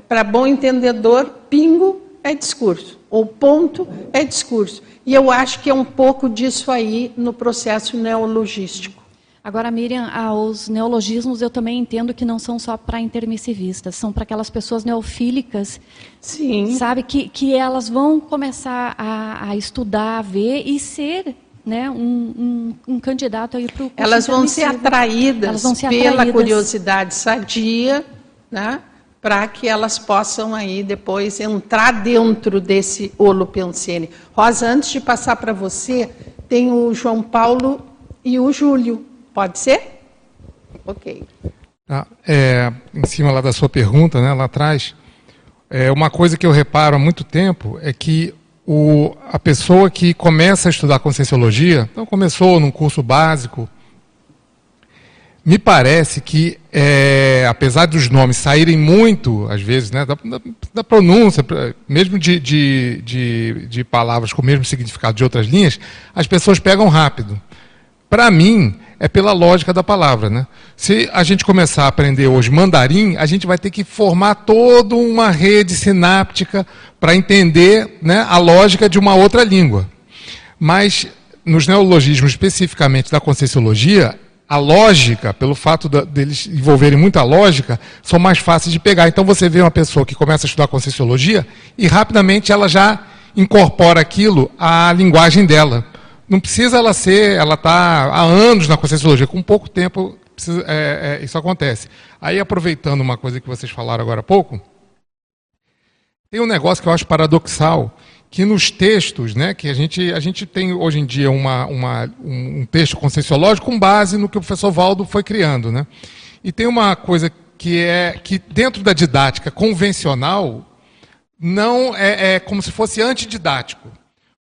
S1: Para bom entendedor, pingo é discurso, ou ponto é discurso. E eu acho que é um pouco disso aí no processo neologístico.
S10: Agora, Miriam, os neologismos eu também entendo que não são só para intermissivistas, são para aquelas pessoas neofílicas,
S1: Sim.
S10: sabe, que, que elas vão começar a, a estudar, a ver e ser né, um, um, um candidato aí para o
S1: Elas vão ser atraídas
S10: vão ser
S1: pela
S10: atraídas.
S1: curiosidade sadia, né, para que elas possam aí depois entrar dentro desse holopensene. Rosa, antes de passar para você, tem o João Paulo e o Júlio. Pode ser? Ok.
S2: Tá. É, em cima lá da sua pergunta, né, lá atrás, é, uma coisa que eu reparo há muito tempo é que o, a pessoa que começa a estudar Conscienciologia, então começou num curso básico, me parece que, é, apesar dos nomes saírem muito, às vezes, né, da, da pronúncia, mesmo de, de, de, de palavras com o mesmo significado de outras linhas, as pessoas pegam rápido. Para mim, é pela lógica da palavra. Né? Se a gente começar a aprender hoje mandarim, a gente vai ter que formar toda uma rede sináptica para entender né, a lógica de uma outra língua. Mas, nos neologismos especificamente da Conscienciologia, a lógica, pelo fato de, deles envolverem muita lógica, são mais fáceis de pegar. Então você vê uma pessoa que começa a estudar Conscienciologia e rapidamente ela já incorpora aquilo à linguagem dela. Não precisa ela ser, ela está há anos na Conscienciologia, com pouco tempo precisa, é, é, isso acontece. Aí, aproveitando uma coisa que vocês falaram agora há pouco, tem um negócio que eu acho paradoxal, que nos textos, né, que a gente, a gente tem hoje em dia uma, uma, um texto conscienciológico com base no que o professor Valdo foi criando. Né? E tem uma coisa que é que dentro da didática convencional não é, é como se fosse antididático.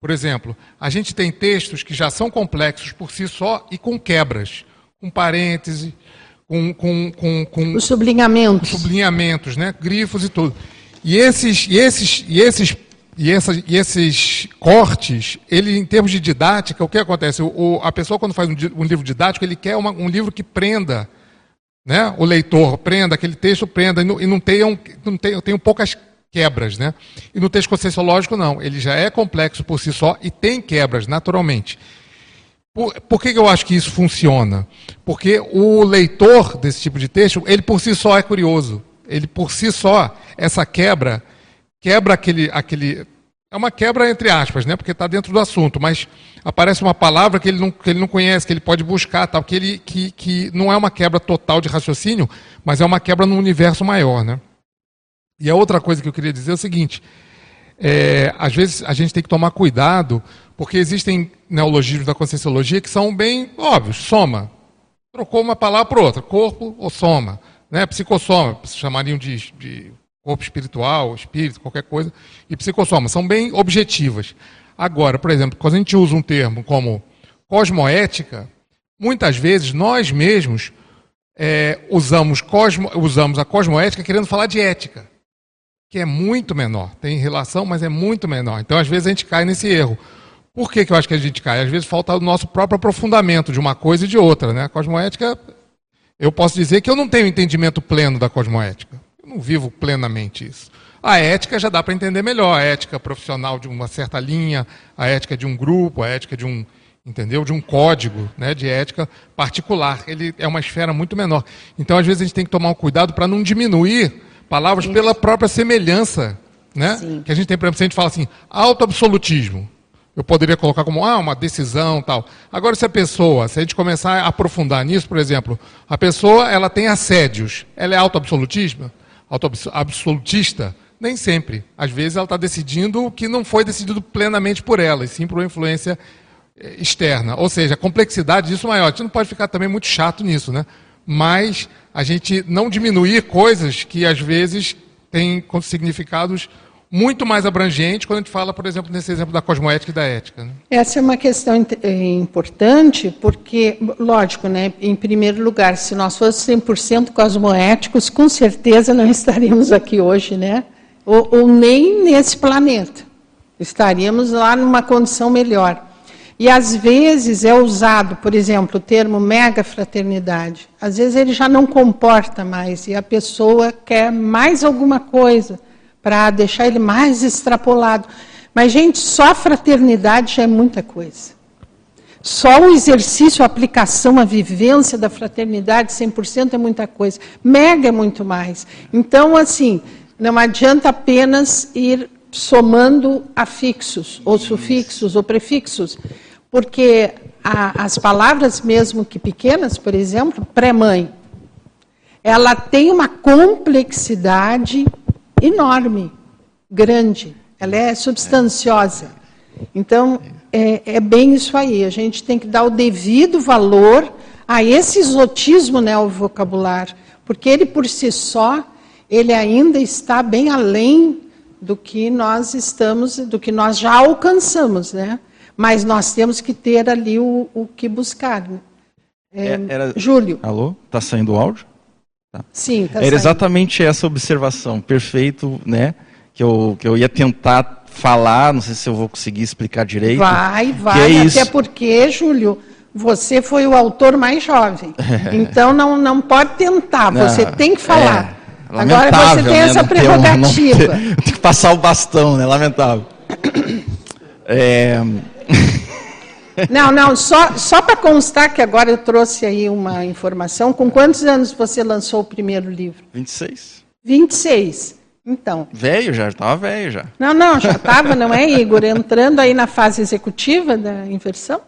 S2: Por exemplo, a gente tem textos que já são complexos por si só e com quebras, com parênteses, com, com, com, com
S1: os sublinhamentos,
S2: sublinhamentos, né, grifos e tudo. E esses, e esses, e esses e, e esses cortes, ele, em termos de didática, o que acontece? O, a pessoa, quando faz um, um livro didático, ele quer uma, um livro que prenda né, o leitor, prenda, aquele texto prenda, e não, e não tenham, não tenham, tenham poucas quebras. Né? E no texto conscienciológico, não. Ele já é complexo por si só e tem quebras, naturalmente. Por, por que, que eu acho que isso funciona? Porque o leitor desse tipo de texto, ele por si só é curioso. Ele por si só, essa quebra quebra aquele, aquele. É uma quebra entre aspas, né? Porque está dentro do assunto, mas aparece uma palavra que ele não, que ele não conhece, que ele pode buscar, tal, que, ele, que, que não é uma quebra total de raciocínio, mas é uma quebra no universo maior, né? E a outra coisa que eu queria dizer é o seguinte: é, às vezes a gente tem que tomar cuidado, porque existem neologismos da conscienciologia que são bem óbvios. Soma. Trocou uma palavra por outra, corpo ou soma. Né? Psicossoma, chamariam de, de corpo espiritual, espírito, qualquer coisa, e psicossoma, são bem objetivas. Agora, por exemplo, quando a gente usa um termo como cosmoética, muitas vezes nós mesmos é, usamos, cosmo, usamos a cosmoética querendo falar de ética, que é muito menor. Tem relação, mas é muito menor. Então, às vezes, a gente cai nesse erro. Por que, que eu acho que a gente cai? Às vezes falta o nosso próprio aprofundamento de uma coisa e de outra. Né? A cosmoética, eu posso dizer que eu não tenho entendimento pleno da cosmoética. Eu não vivo plenamente isso. A ética já dá para entender melhor, a ética profissional de uma certa linha, a ética de um grupo, a ética de um, entendeu? De um código, né, de ética particular. Ele é uma esfera muito menor. Então, às vezes a gente tem que tomar um cuidado para não diminuir palavras pela própria semelhança, né?
S1: Sim.
S2: Que a gente tem, por exemplo, se a gente fala assim, autoabsolutismo. Eu poderia colocar como ah, uma decisão tal. Agora, se a pessoa, se a gente começar a aprofundar nisso, por exemplo, a pessoa ela tem assédios, ela é autoabsolutismo? absolutista? Nem sempre. Às vezes ela está decidindo o que não foi decidido plenamente por ela, e sim por uma influência eh, externa. Ou seja, a complexidade disso é maior. A gente não pode ficar também muito chato nisso, né? Mas a gente não diminuir coisas que às vezes têm significados muito mais abrangentes quando a gente fala, por exemplo, nesse exemplo da cosmoética e da ética. Né?
S1: Essa é uma questão eh, importante, porque, lógico, né, em primeiro lugar, se nós fôssemos 100% cosmoéticos, com certeza não estaríamos aqui hoje, né? Ou, ou, nem nesse planeta. Estaríamos lá numa condição melhor. E às vezes é usado, por exemplo, o termo mega fraternidade. Às vezes ele já não comporta mais e a pessoa quer mais alguma coisa para deixar ele mais extrapolado. Mas, gente, só fraternidade já é muita coisa. Só o exercício, a aplicação, a vivência da fraternidade 100% é muita coisa. Mega é muito mais. Então, assim, não adianta apenas ir somando afixos, ou sufixos, ou prefixos, porque a, as palavras, mesmo que pequenas, por exemplo, pré-mãe, ela tem uma complexidade enorme, grande, ela é substanciosa. Então, é, é, bem isso aí, a gente tem que dar o devido valor a esse exotismo neovocabular, porque ele por si só, ele ainda está bem além do que nós estamos, do que nós já alcançamos, né? Mas nós temos que ter ali o, o que buscar. Né? É,
S11: é Era...
S1: Júlio.
S11: Alô? Está saindo o áudio?
S1: Tá. Sim,
S11: tá Era saindo. exatamente essa observação, perfeito, né? Que eu, que eu ia tentar falar, não sei se eu vou conseguir explicar direito.
S1: Vai, vai, é até isso. porque, Júlio, você foi o autor mais jovem. Então não, não pode tentar, você tem que falar.
S11: É, Agora você tem né? essa prerrogativa. Ter, ter, tem que passar o bastão, né? Lamentável.
S1: É... Não, não, só, só para constar que agora eu trouxe aí uma informação. Com quantos anos você lançou o primeiro livro?
S11: 26.
S1: 26. Então.
S11: Velho já, estava velho já.
S1: Não, não, já estava, não é, Igor? Entrando aí na fase executiva da inversão.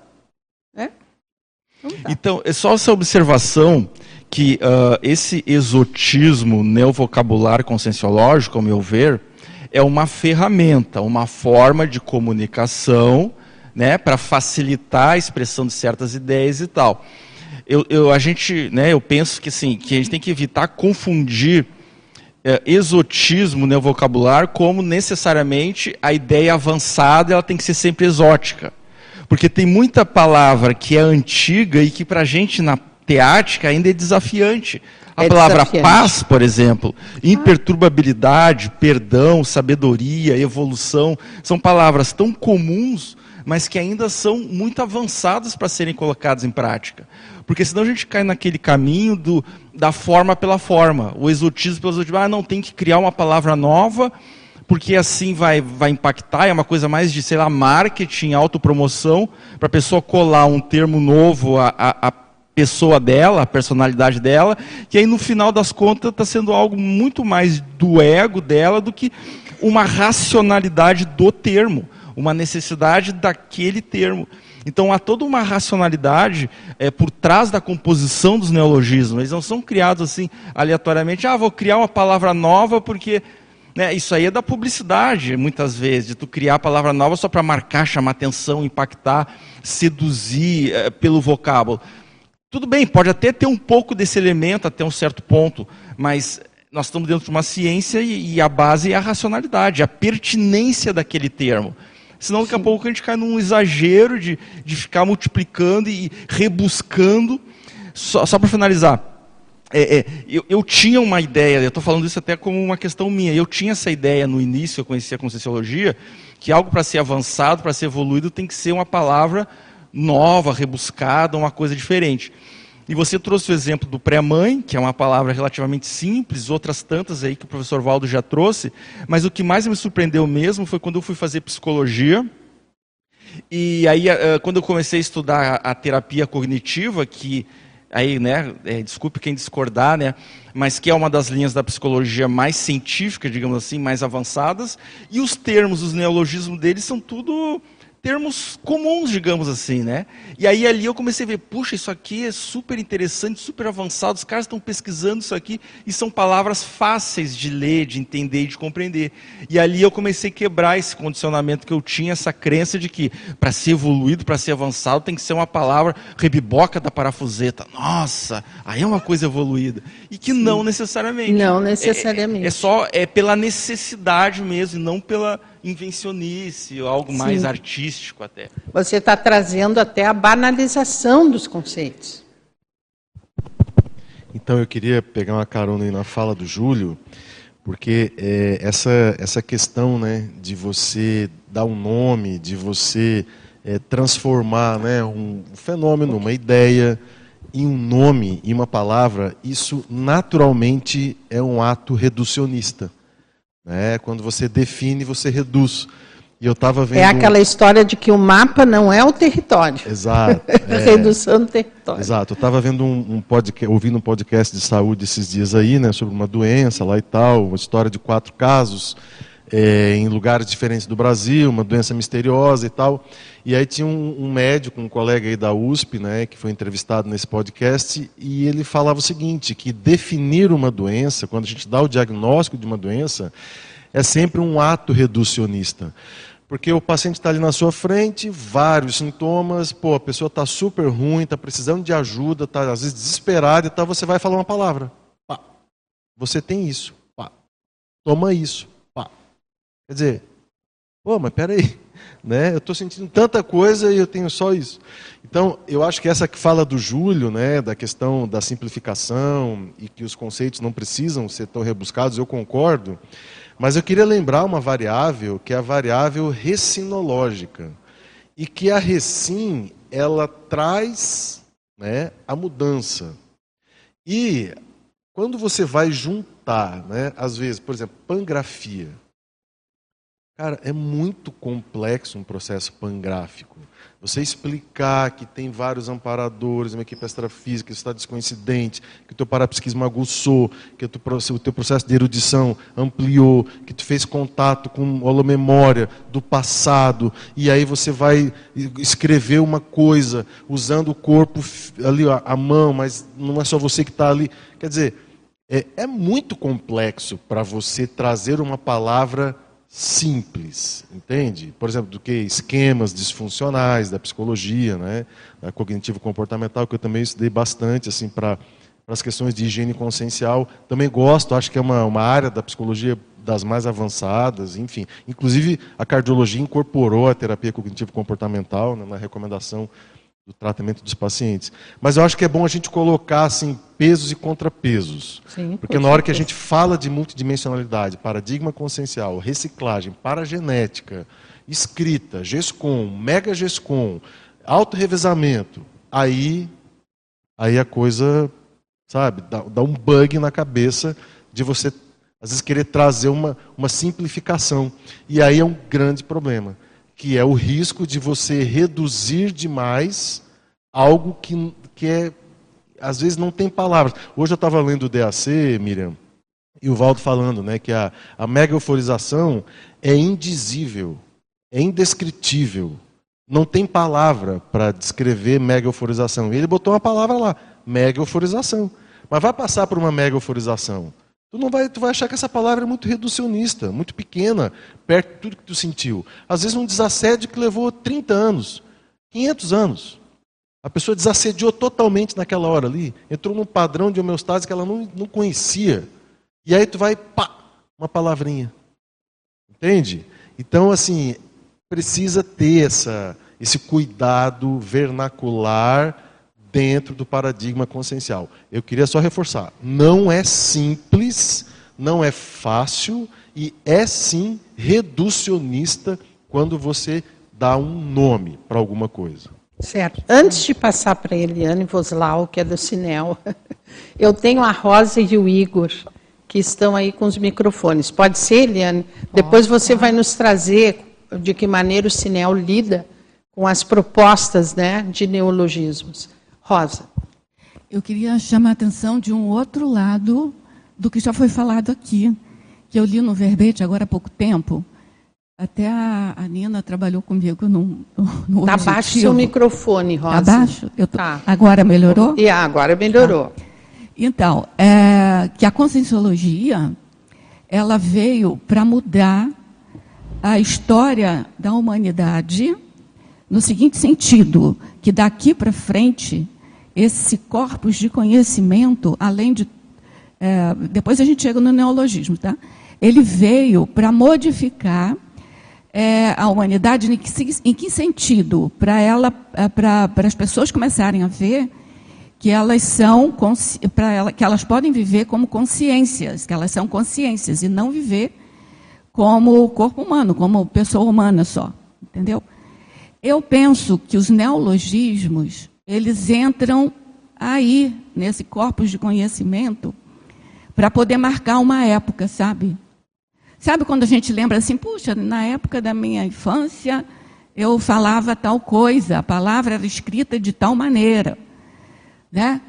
S1: Né?
S11: Então, tá. então é só essa observação que uh, esse exotismo neovocabular conscienciológico, ao meu ver, é uma ferramenta, uma forma de comunicação né, para facilitar a expressão de certas ideias e tal. Eu, eu, a gente, né, eu penso que, assim, que a gente tem que evitar confundir é, exotismo no né, vocabulário como necessariamente a ideia avançada ela tem que ser sempre exótica. Porque tem muita palavra que é antiga e que para a gente na teática ainda é desafiante. A é palavra desafiante. paz, por exemplo, imperturbabilidade, perdão, sabedoria, evolução, são palavras tão comuns, mas que ainda são muito avançadas para serem colocadas em prática. Porque senão a gente cai naquele caminho do, da forma pela forma, o exotismo pelo exotismo. Ah, não, tem que criar uma palavra nova, porque assim vai, vai impactar, é uma coisa mais de, sei lá, marketing, autopromoção, para a pessoa colar um termo novo a, a, a pessoa dela, a personalidade dela, que aí no final das contas está sendo algo muito mais do ego dela do que uma racionalidade do termo, uma necessidade daquele termo. Então há toda uma racionalidade é, por trás da composição dos neologismos. Eles não são criados assim aleatoriamente. Ah, vou criar uma palavra nova porque né, isso aí é da publicidade, muitas vezes, de tu criar a palavra nova só para marcar, chamar atenção, impactar, seduzir é, pelo vocábulo. Tudo bem, pode até ter um pouco desse elemento até um certo ponto, mas nós estamos dentro de uma ciência e, e a base é a racionalidade, a pertinência daquele termo. Senão daqui a pouco a gente cai num exagero de, de ficar multiplicando e rebuscando. Só, só para finalizar, é, é, eu, eu, tinha uma ideia, eu estou falando isso até como uma questão minha, eu tinha essa ideia no início, eu conhecia a Conscienciologia, que algo para ser avançado, para ser evoluído, tem que ser uma palavra nova, rebuscada, uma coisa diferente. E você trouxe o exemplo do pré-mãe, que é uma palavra relativamente simples, outras tantas aí que o professor Valdo já trouxe, mas o que mais me surpreendeu mesmo foi quando eu fui fazer psicologia. E aí, eh, quando eu comecei a estudar a terapia cognitiva, que aí, né, é, desculpe quem discordar, né, mas que é uma das linhas da psicologia mais científica, digamos assim, mais avançadas, e os termos, os neologismos deles são tudo termos comuns, digamos assim, né? E aí ali eu comecei a ver, puxa, isso aqui é super interessante, super avançado, os caras estão pesquisando isso aqui e são palavras fáceis de ler, de entender e de compreender. E ali eu comecei a quebrar esse condicionamento que eu tinha, essa crença de que para ser evoluído, para ser avançado, tem que ser uma palavra rebiboca da parafuseta. Nossa, aí é uma coisa evoluída. E que Sim. não necessariamente.
S1: Não necessariamente.
S11: É, é, é só é pela necessidade mesmo e não pela inventionice, algo Sim. mais artístico até.
S1: Você está trazendo até a banalização dos conceitos.
S5: Então eu queria pegar uma carona aí na fala do Júlio, porque é, essa, essa questão né, de você dar um nome, de você é, transformar né, um fenômeno, uma ideia, em um nome, em uma palavra, isso naturalmente é um ato reducionista. Né? Quando você define, você reduz. E eu estava vendo.
S1: É aquela história de que o mapa não é o território.
S5: Exato. É...
S1: Redução do território.
S5: Exato. Eu estava vendo um, um podcast, ouvindo um podcast de saúde esses dias aí, né, sobre uma doença lá e tal, uma história de quatro casos é, em lugares diferentes do Brasil, uma doença misteriosa e tal. E aí tinha um, um, médico, um colega aí da USP, né, que foi entrevistado nesse podcast, e ele falava o seguinte, que definir uma doença, quando a gente dá o diagnóstico de uma doença, é sempre um ato reducionista. Porque o paciente está ali na sua frente, vários sintomas, pô, a pessoa está super ruim, está precisando de ajuda, está às vezes desesperada e tal, você vai falar uma palavra. Pá. Você tem isso. Pá. Toma isso. Quer dizer, pô, mas peraí, né? Eu estou sentindo tanta coisa e eu tenho só isso. Então, eu acho que essa que fala do Júlio, né, da questão da simplificação e que os conceitos não precisam ser tão rebuscados, eu concordo. Mas eu queria lembrar uma variável que é a variável recinológica. E que a recin, ela traz né, a mudança. E quando você vai juntar, né, às vezes, por exemplo, pangrafia, Cara, é muito complexo um processo pangráfico. Você explicar que tem vários amparadores, uma equipe extrafísica, que está descoincidente, que o teu parapsiquismo aguçou, que o teu processo de erudição ampliou, que tu fez contato com a memória do passado, e aí você vai escrever uma coisa usando o corpo ali, a mão, mas não é só você que está ali. Quer dizer, é, é muito complexo para você trazer uma palavra simples, entende? Por exemplo, do que esquemas disfuncionais da psicologia, né, cognitivo comportamental, que eu também estudei bastante assim para as questões de higiene consciencial. Também gosto, acho que é uma, uma área da psicologia das mais avançadas, enfim. Inclusive, a cardiologia incorporou a terapia cognitivo comportamental né, na recomendação do tratamento dos pacientes. Mas eu acho que é bom a gente colocar assim pesos e contrapesos. Sim, porque na hora que a gente fala de multidimensionalidade, paradigma consciencial, reciclagem, paragenética, escrita, GESCOM, mega GESCOM, auto-revezamento, aí, aí a coisa, sabe, dá, dá um bug na cabeça de você, às vezes, querer trazer uma, uma simplificação. E aí é um grande problema que é o risco de você reduzir demais algo que, que é, às vezes não tem palavras. Hoje eu estava lendo o DAC, Miriam, e o Valdo falando né, que a, a é indizível, é indescritível. Não tem palavra para descrever mega euforização. E ele botou uma palavra lá, mega euforização. Mas vai passar por uma mega euforização. Tu não vai, tu vai achar que essa palavra é muito reducionista, muito pequena, perto de tudo que tu sentiu. Às vezes um desassédio que levou 30 anos, 500 anos. A pessoa desassediou totalmente naquela hora ali, entrou num padrão de homeostase que ela não, não conhecia. E aí tu vai, pá, uma palavrinha. Entende? Então, assim, precisa ter essa, esse cuidado vernacular dentro do paradigma consciencial. Eu queria só reforçar: não é simples, não é fácil e é sim reducionista quando você dá um nome para alguma coisa.
S1: Certo. Antes de passar para a Eliane Voslau, que é do Sinel, eu tenho a Rosa e o Igor, que estão aí com os microfones. Pode ser, Eliane? Depois você vai nos trazer de que maneira o Sinel lida com as propostas né, de neologismos. Rosa.
S12: Eu queria chamar a atenção de um outro lado do que já foi falado aqui, que eu li no verbete agora há pouco tempo. Até a, a Nina trabalhou comigo no, no
S1: Está baixo seu microfone, Rosa.
S12: Baixo? Tô... Tá. Agora melhorou?
S1: E agora melhorou. Tá.
S12: Então, é, que a conscienciologia, ela veio para mudar a história da humanidade no seguinte sentido, que daqui para frente esse corpus de conhecimento, além de. É, depois a gente chega no neologismo, tá? Ele veio para modificar é, a humanidade em que, em que sentido? Para ela, é, para as pessoas começarem a ver que elas são para ela, que elas podem viver como consciências, que elas são consciências e não viver como corpo humano, como pessoa humana só, entendeu? Eu penso que os neologismos eles entram aí, nesse corpus de conhecimento, para poder marcar uma época, sabe? Sabe quando a gente lembra assim, puxa, na época da minha infância eu falava tal coisa, a palavra era escrita de tal maneira, né?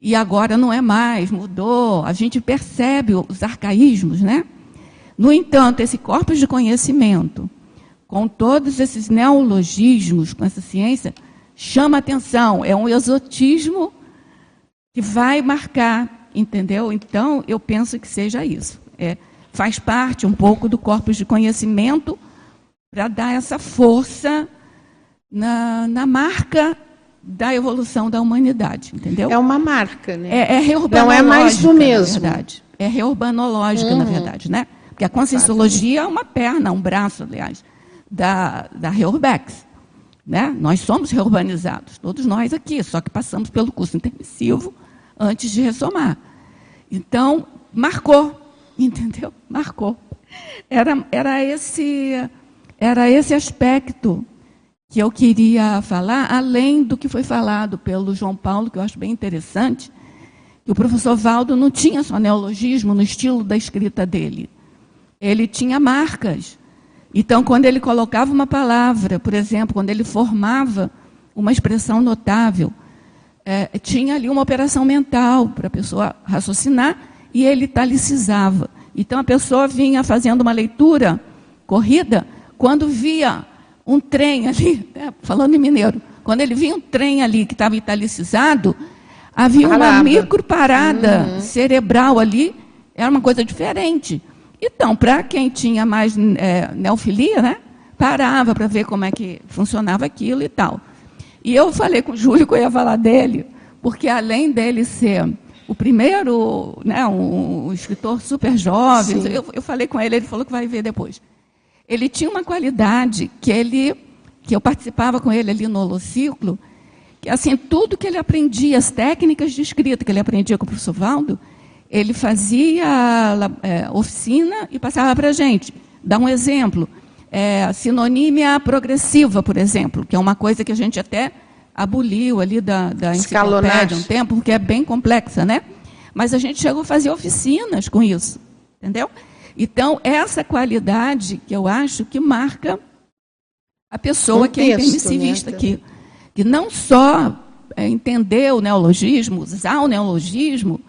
S12: E agora não é mais, mudou. A gente percebe os arcaísmos, né? No entanto, esse corpus de conhecimento, com todos esses neologismos, com essa ciência, chama atenção. É um exotismo que vai marcar, entendeu? Então, eu penso que seja isso. É, faz parte um pouco do corpus de conhecimento para dar essa força na, na marca da evolução da humanidade, entendeu?
S1: É uma marca, né?
S12: É, é reurbanológica,
S1: Não é mais do mesmo.
S12: Na verdade. É reurbanológica,
S1: Uhum.
S12: na verdade, né? Porque a conscienciologia é uma perna, um braço, aliás, da, da Reurbex. Né? Nós somos reurbanizados, todos nós aqui, só que passamos pelo curso intermissivo antes de ressomar. Então, marcou, entendeu? Marcou. Era, era, esse, era esse aspecto que eu queria falar, além do que foi falado pelo João Paulo, que eu acho bem interessante, que o professor Valdo não tinha só neologismo no estilo da escrita dele. Ele tinha marcas. Então, quando ele colocava uma palavra, por exemplo, quando ele formava uma expressão notável, eh, tinha ali uma operação mental para a pessoa raciocinar e ele italicizava. Então, a pessoa vinha fazendo uma leitura corrida, quando via um trem ali, né, falando em mineiro, quando ele via um trem ali que estava italicizado, havia uma
S1: Parava.
S12: micro parada cerebral ali, era uma coisa diferente. Então, para quem tinha mais é, neofilia, né, parava para ver como é que funcionava aquilo e tal. E eu falei com o Júlio que eu ia falar dele, porque além dele ser o primeiro, né, um, um escritor super jovem, eu, eu falei com ele, ele falou que vai ver depois. Ele tinha uma qualidade que ele, que eu participava com ele ali no Holociclo, que assim, tudo que ele aprendia, as técnicas de escrita que ele aprendia com o professor Valdo, ele fazia é, oficina e passava para a gente. Dá um exemplo. É, sinonímia progressiva, por exemplo, que é uma coisa que a gente até aboliu ali da, da enciclopédia um tempo, porque é bem complexa, né? Mas a gente chegou a fazer oficinas com isso, entendeu? Então, essa qualidade que eu acho que marca a pessoa
S1: Um
S12: que é
S1: texto,
S12: intermissivista,
S1: né?
S12: que, que não só é, entender o neologismo, usar o neologismo,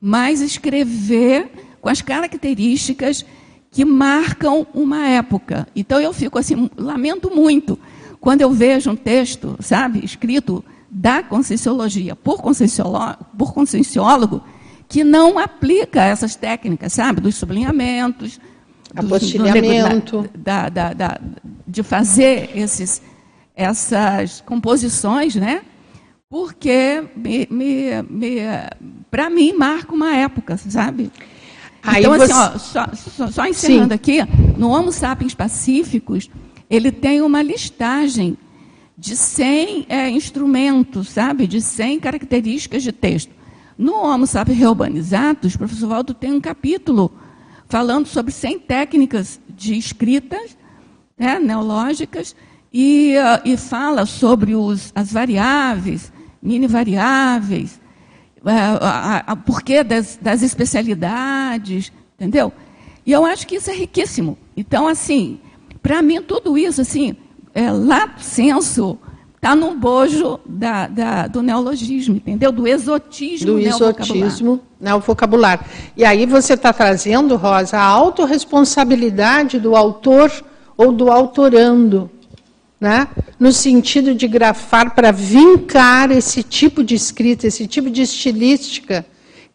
S12: mas escrever com as características que marcam uma época. Então eu fico assim, lamento muito quando eu vejo um texto, sabe, escrito da conscienciologia por, por conscienciólogo que não aplica essas técnicas, sabe, dos sublinhamentos, do- do-
S1: Apostilhamento.
S12: da, da, da, de fazer esses, essas composições, né? Porque me, me, me, para mim marca uma época, sabe?
S1: Aí
S12: então, assim,
S1: você-
S12: ó, só, só, só encerrando
S1: Sim.
S12: aqui, no Homo sapiens pacíficos, ele tem uma listagem de 100 é, instrumentos, sabe? De 100 características de texto. No Homo sapiens reurbanizatus, o professor Waldo tem um capítulo falando sobre 100 técnicas de escritas né, neológicas e, ah, e fala sobre os, as variáveis, mini variáveis, o porquê das, das especialidades, entendeu? E eu acho que isso é riquíssimo. Então, assim, para mim, tudo isso, assim, é, lato senso, está no bojo da, da- do neologismo, entendeu? Do exotismo
S1: do exotismo no vocabulário. E aí você está trazendo, Rosa, a autorresponsabilidade do autor ou do autorando, né? no sentido de grafar para vincar esse tipo de escrita, esse tipo de estilística,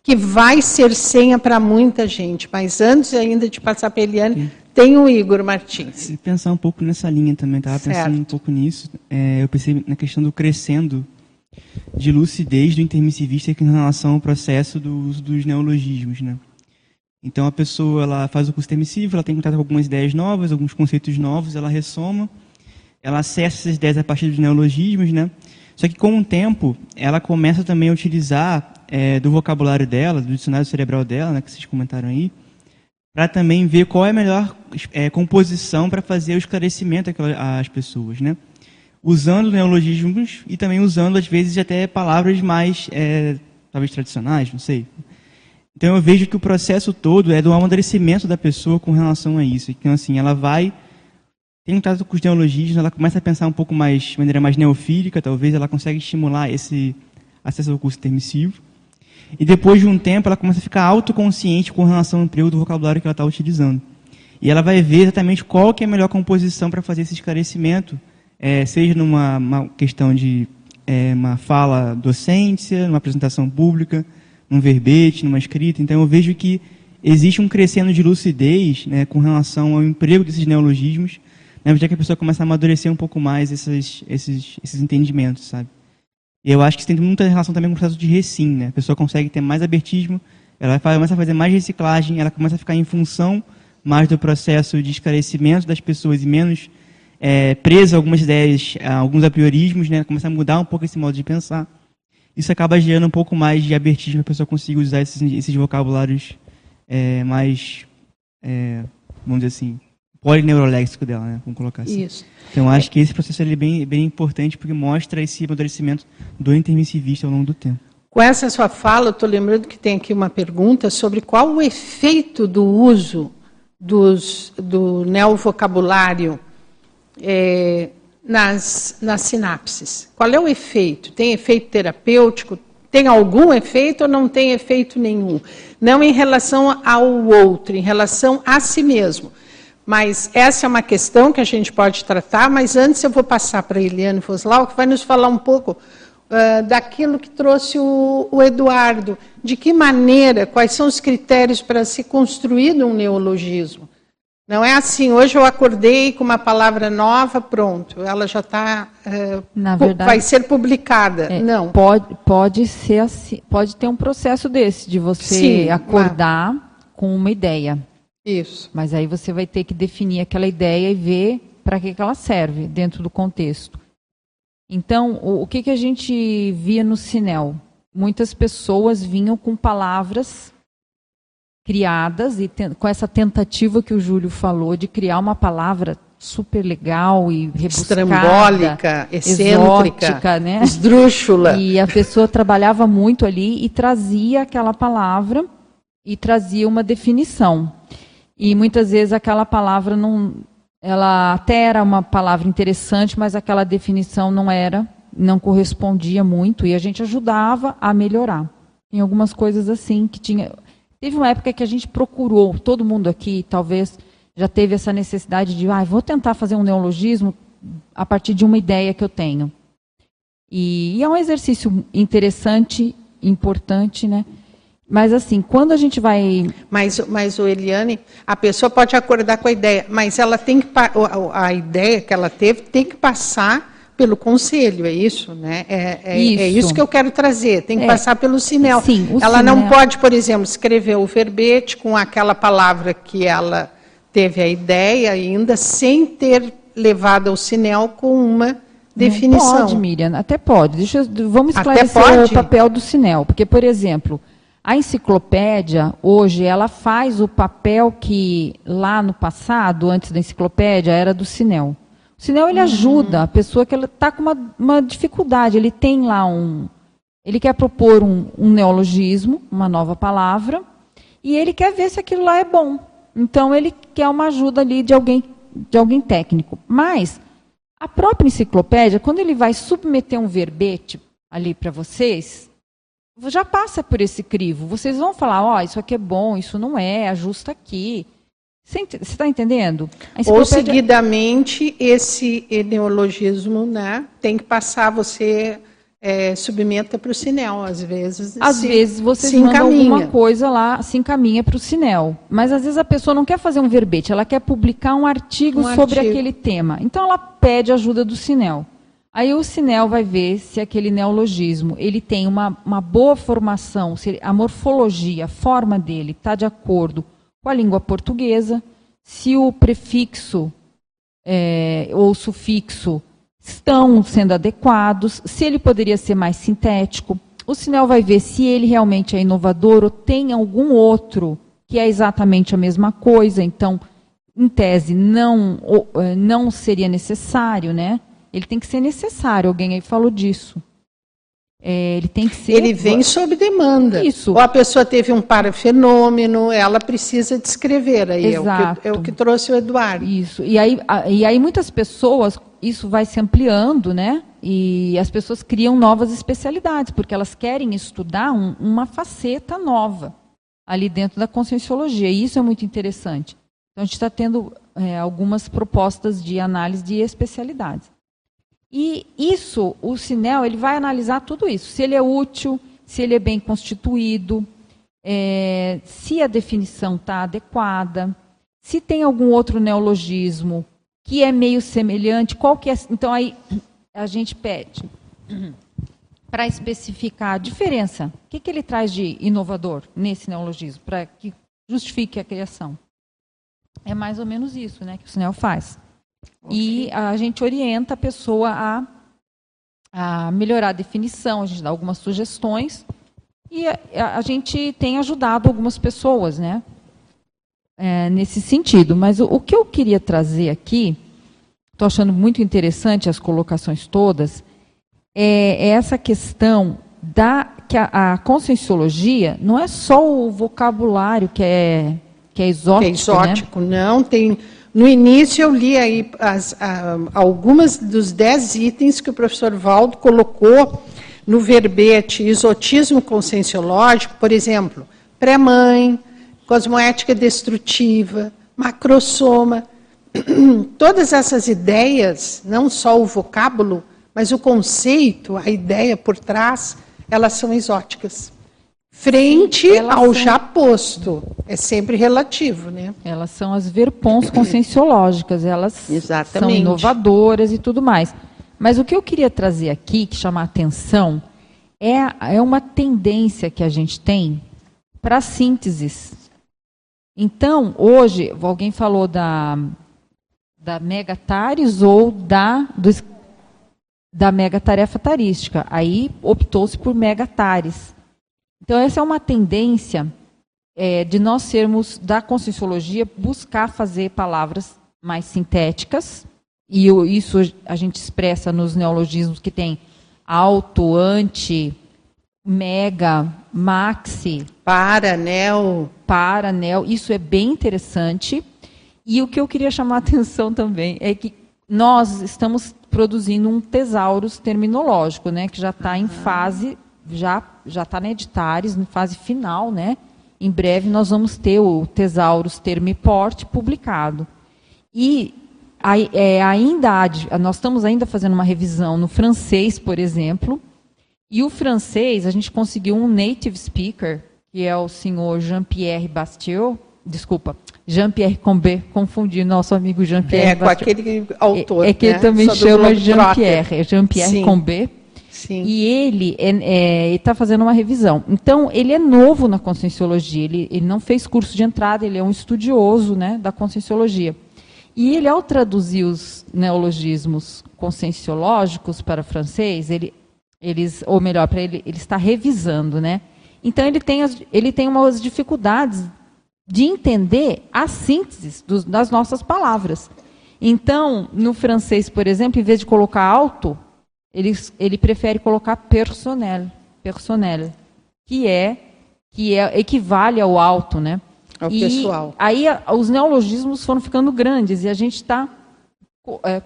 S1: que vai ser senha para muita gente. Mas antes ainda de passar para Eliane, tem o Igor Martins.
S7: E pensar um pouco nessa linha também, estava pensando um pouco nisso. É, eu pensei na questão do crescendo de lucidez do intermissivista em relação ao processo do uso dos neologismos, né? Então a pessoa ela faz o curso intermissivo, ela tem contato com algumas ideias novas, alguns conceitos novos, ela ressoma, ela acessa essas ideias a partir dos neologismos, né? Só que com o tempo ela começa também a utilizar é, do vocabulário dela, do dicionário cerebral dela, né, que vocês comentaram aí, para também ver qual é a melhor é, composição para fazer o esclarecimento às pessoas, né? Usando neologismos e também usando, às vezes, até palavras mais, é, talvez tradicionais, não sei. Então eu vejo que o processo todo é do amadurecimento da pessoa com relação a isso. Então, assim, ela vai. Tem um trato com os neologismos, ela começa a pensar um pouco mais, de maneira mais neofílica, talvez, ela consegue estimular esse acesso ao curso intermissivo. E depois de um tempo, ela começa a ficar autoconsciente com relação ao emprego do vocabulário que ela está utilizando. E ela vai ver exatamente qual que é a melhor composição para fazer esse esclarecimento, é, seja numa questão de é, uma fala docência, numa apresentação pública, num verbete, numa escrita. Então eu vejo que existe um crescendo de lucidez né, com relação ao emprego desses neologismos, na medida que a pessoa começa a amadurecer um pouco mais esses, esses, esses entendimentos, sabe? E eu acho que isso tem muita relação também com o processo de recim, né? A pessoa consegue ter mais abertismo, ela começa a fazer mais reciclagem, ela começa a ficar em função mais do processo de esclarecimento das pessoas e menos é, presa a algumas ideias, a alguns apriorismos, né? Começa a mudar um pouco esse modo de pensar. Isso acaba gerando um pouco mais de abertismo a pessoa conseguir usar esses, esses vocabulários é, mais, é, vamos dizer assim, polineuroléxico dela, né? Vamos colocar assim.
S1: Isso.
S7: Então, acho que esse processo é bem, bem importante porque mostra esse amadurecimento do intermissivista ao longo do tempo.
S1: Com essa sua fala, eu estou lembrando que tem aqui uma pergunta sobre qual o efeito do uso dos, do neovocabulário é, nas, nas sinapses. Qual é o efeito? Tem efeito terapêutico? Tem algum efeito ou não tem efeito nenhum? Não em relação ao outro, em relação a si mesmo. Mas essa é uma questão que a gente pode tratar, mas antes eu vou passar para a Eliane Foslau, que vai nos falar um pouco uh, daquilo que trouxe o, o, Eduardo. De que maneira, quais são os critérios para se construir um neologismo? Não é assim, hoje eu acordei com uma palavra nova, pronto, ela já está. Uh, vai ser publicada.
S3: É,
S1: não.
S3: Pode, pode ser assim, pode ter um processo desse, de você Sim, acordar com uma ideia.
S1: Isso.
S3: Mas aí você vai ter que definir aquela ideia e ver para que, que ela serve dentro do contexto. Então, o, o que, que a gente via no Sinel? Muitas pessoas vinham com palavras criadas e com essa tentativa que o Júlio falou de criar uma palavra super legal e rebuscada,
S1: estrambólica, excêntrica,
S3: exótica, né?
S1: esdrúxula.
S3: E a pessoa trabalhava muito ali e trazia aquela palavra e trazia uma definição. E muitas vezes aquela palavra não ela até era uma palavra interessante, mas aquela definição não era, não correspondia muito e a gente ajudava a melhorar. Em algumas coisas assim que tinha Teve uma época que a gente procurou, todo mundo aqui talvez já teve essa necessidade de, ah, vou tentar fazer um neologismo a partir de uma ideia que eu tenho. E, e é um exercício interessante, importante, né? Mas assim, quando a gente vai.
S1: Mas, mas o Eliane, a pessoa pode acordar com a ideia, mas ela tem que a ideia que ela teve tem que passar pelo conselho, é isso, né? É, é, isso. é isso que eu quero trazer. Tem que é. passar pelo Sinel.
S3: Sim,
S1: ela
S3: Sinel.
S1: não pode, por exemplo, escrever o verbete com aquela palavra que ela teve a ideia ainda, sem ter levado ao Sinel com uma definição.
S3: Não pode, Miriam, até pode. Deixa vamos esclarecer o papel do Sinel, porque, por exemplo, a enciclopédia, hoje, ela faz o papel que lá no passado, antes da enciclopédia, era do Sinel. Senão ele uhum. ajuda a pessoa que está com uma, uma, dificuldade. Ele tem lá um. Ele quer propor um, um, neologismo, uma nova palavra, e ele quer ver se aquilo lá é bom. Então ele quer uma ajuda ali de alguém, de alguém técnico. Mas a própria enciclopédia, quando ele vai submeter um verbete ali para vocês, já passa por esse crivo. Vocês vão falar, ó, oh, isso aqui é bom, isso não é, ajusta aqui. Você está entendendo?
S1: Ou seguidamente esse neologismo né, tem que passar, você é, submeta para o Sinel, às vezes.
S3: Às se, vezes você se manda alguma coisa lá, se encaminha para o Sinel. Mas às vezes a pessoa não quer fazer um verbete, ela quer publicar um artigo um sobre artigo. aquele tema. Então ela pede ajuda do Sinel. Aí o Sinel vai ver se aquele neologismo ele tem uma, uma boa formação, se a morfologia, a forma dele está de acordo com a língua portuguesa, se o prefixo é, ou sufixo estão sendo adequados, se ele poderia ser mais sintético. O Sinel vai ver se ele realmente é inovador ou tem algum outro que é exatamente a mesma coisa. Então, em tese, não, é, não seria necessário, né? Ele tem que ser necessário, alguém aí falou disso. É, ele tem que ser.
S1: Ele vem sob demanda.
S3: Isso.
S1: Ou a pessoa teve um parafenômeno, ela precisa descrever. Aí
S3: Exato.
S1: É, o que, é o que trouxe o Eduardo.
S3: Isso. E aí, e aí muitas pessoas, isso vai se ampliando, né? E as pessoas criam novas especialidades, porque elas querem estudar um- uma faceta nova ali dentro da conscienciologia. E isso é muito interessante. Então, a gente está tendo é, algumas propostas de análise de especialidades. E isso, o Sinel, ele vai analisar tudo isso. Se ele é útil, se ele é bem constituído, é, se a definição está adequada, se tem algum outro neologismo que é meio semelhante, qual que é. Então aí a gente pede para especificar a diferença. O que, que ele traz de inovador nesse neologismo, para que justifique a criação? É mais ou menos isso né, que o Sinel faz. E a gente orienta a pessoa a, a melhorar a definição, a gente dá algumas sugestões. E a, a- gente tem ajudado algumas pessoas, né? é, nesse sentido. Mas o, o que eu queria trazer aqui, estou achando muito interessante as colocações todas, é, é essa questão da que a, a conscienciologia não é só o vocabulário que é que é exótico,
S1: que é exótico, não. Tem, no início eu li aí as, a- algumas dos dez itens que o professor Valdo colocou no verbete exotismo conscienciológico, por exemplo, pré-mãe, cosmoética destrutiva, macrosoma. Todas essas ideias, não só o vocábulo, mas o conceito, a ideia por trás, elas são exóticas. Frente
S3: Elas
S1: ao
S3: são-
S1: já posto. É sempre relativo, né?
S3: Elas são as verpons conscienciológicas, elas são
S1: Exatamente.
S3: inovadoras e tudo mais. Mas o que eu queria trazer aqui, que chama a atenção, é, é uma tendência que a gente tem para sínteses. Então, hoje, alguém falou da, da megatares ou da, do, da megatarefa tarística. Aí optou-se por megatares. Então, essa é uma tendência é, de nós sermos, da conscienciologia, buscar fazer palavras mais sintéticas, e isso a gente expressa nos neologismos que tem alto, anti, mega, maxi,
S1: Para, neo.
S3: para, neo, isso é bem interessante. E o que eu queria chamar a atenção também é que nós estamos produzindo um tesaurus terminológico, né, que já está em fase, já já está na editares, em fase final, né? Em breve nós vamos ter o tesaurus termiport publicado. E aí, é, ainda há nós estamos ainda fazendo uma revisão no francês, por exemplo, e o francês, a gente conseguiu um native speaker, que é o senhor Jean-Pierre Bastiot, desculpa, Jean-Pierre Combet, confundi nosso amigo Jean-Pierre
S1: É, com aquele autor.
S3: É, é que ele
S1: né?
S3: também
S1: Só
S3: chama. Jean-Pierre, é Jean-Pierre
S1: Sim. Sim.
S3: E ele está fazendo uma revisão. Então, ele é novo na conscienciologia. Ele, ele não fez curso de entrada, ele é um estudioso né, da conscienciologia. E ele, ao traduzir os neologismos conscienciológicos para francês, ele, eles, ou melhor, para ele, ele está revisando, né? Então ele tem, as, ele tem umas dificuldades de entender as sínteses dos- das nossas palavras. Então, no francês, por exemplo, em vez de colocar alto, ele, ele prefere colocar personnel, personnel, que é que é equivale ao alto, né?
S1: Ao
S3: e
S1: pessoal.
S3: aí os neologismos foram ficando grandes e a gente está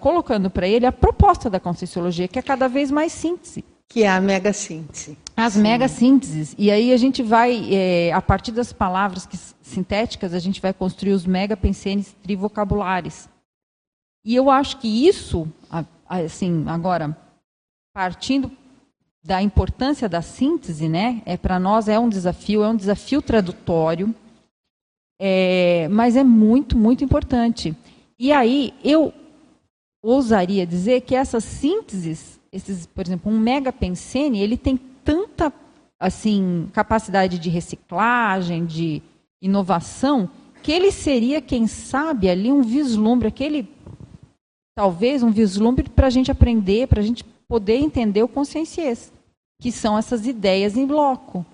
S3: colocando para ele a proposta da conscienciologia, que é cada vez mais síntese.
S1: Que é a mega síntese.
S3: As mega sínteses. E aí a gente vai, é, a partir das palavras que, sintéticas, a gente vai construir os mega pensenes trivocabulares. E eu acho que isso, assim, agora, partindo da importância da síntese, né, é para nós é um desafio, é um desafio tradutório, é, mas é muito, muito importante. E aí eu ousaria dizer que essas sínteses, esses, por exemplo, um mega pensene, ele tem tanta assim capacidade de reciclagem, de inovação, que ele seria, quem sabe, ali um vislumbre, aquele talvez um vislumbre para a gente aprender, para a gente poder entender o consciências, que são essas ideias em bloco,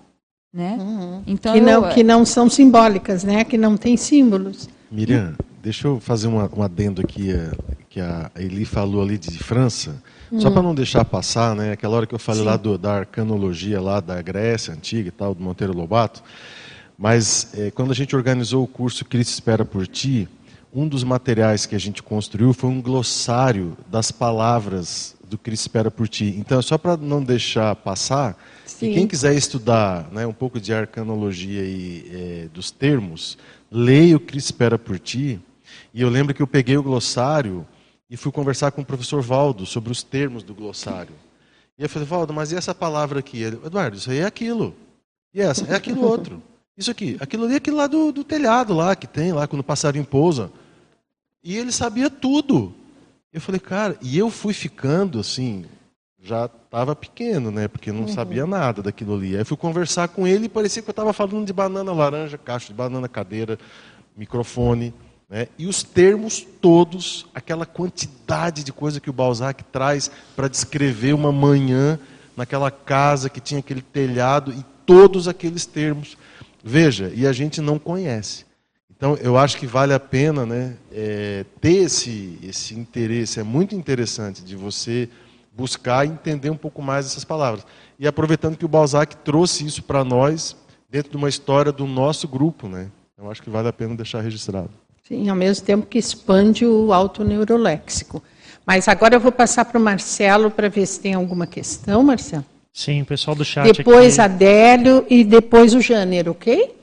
S3: né? Então
S1: que, não,
S3: eu-
S1: que não são simbólicas, né? Que não tem símbolos.
S5: Miriam, deixa eu fazer uma, um adendo aqui, eh, que a Eli falou ali de França, hum. só para não deixar passar, né, aquela hora que eu falei Sim. lá do, da arcanologia lá da Grécia Antiga e tal, do Monteiro Lobato, mas é, quando a gente organizou o curso Cristo Espera por Ti, um dos materiais que a gente construiu foi um glossário das palavras do Cristo Espera por Ti. Então, só para não deixar passar, Sim. e quem quiser estudar né, um pouco de arcanologia e é, dos termos, leia o Cristo Espera por Ti. E eu lembro que eu peguei o glossário e fui conversar com o professor Valdo sobre os termos do glossário. E eu falei, Valdo, mas e essa palavra aqui? Ele, Eduardo, isso aí é aquilo. E essa? É aquilo outro. Isso aqui, aquilo ali é aquilo lá do, do telhado lá que tem lá quando o passarinho pousa. E ele sabia tudo. Eu falei, cara, e eu fui ficando assim, já estava pequeno, né? Porque não uhum. sabia nada daquilo ali. Aí fui conversar com ele e parecia que eu estava falando de banana laranja, caixa de banana, cadeira, microfone. Né? E os termos todos, aquela quantidade de coisa que o Balzac traz para descrever uma manhã naquela casa que tinha aquele telhado e todos aqueles termos. Veja, e a gente não conhece. Então, eu acho que vale a pena né, é, ter esse, esse interesse, é muito interessante de você buscar entender um pouco mais essas palavras. E aproveitando que o Balzac trouxe isso para nós, dentro de uma história do nosso grupo, né? eu acho que vale a pena deixar registrado.
S1: Sim, ao mesmo tempo que expande o autoneuroléxico. Mas agora eu vou passar para o Marcelo para ver se tem alguma questão, Marcelo.
S9: Sim, o pessoal do chat
S1: Depois aqui... Adélio e depois o Jânero, ok?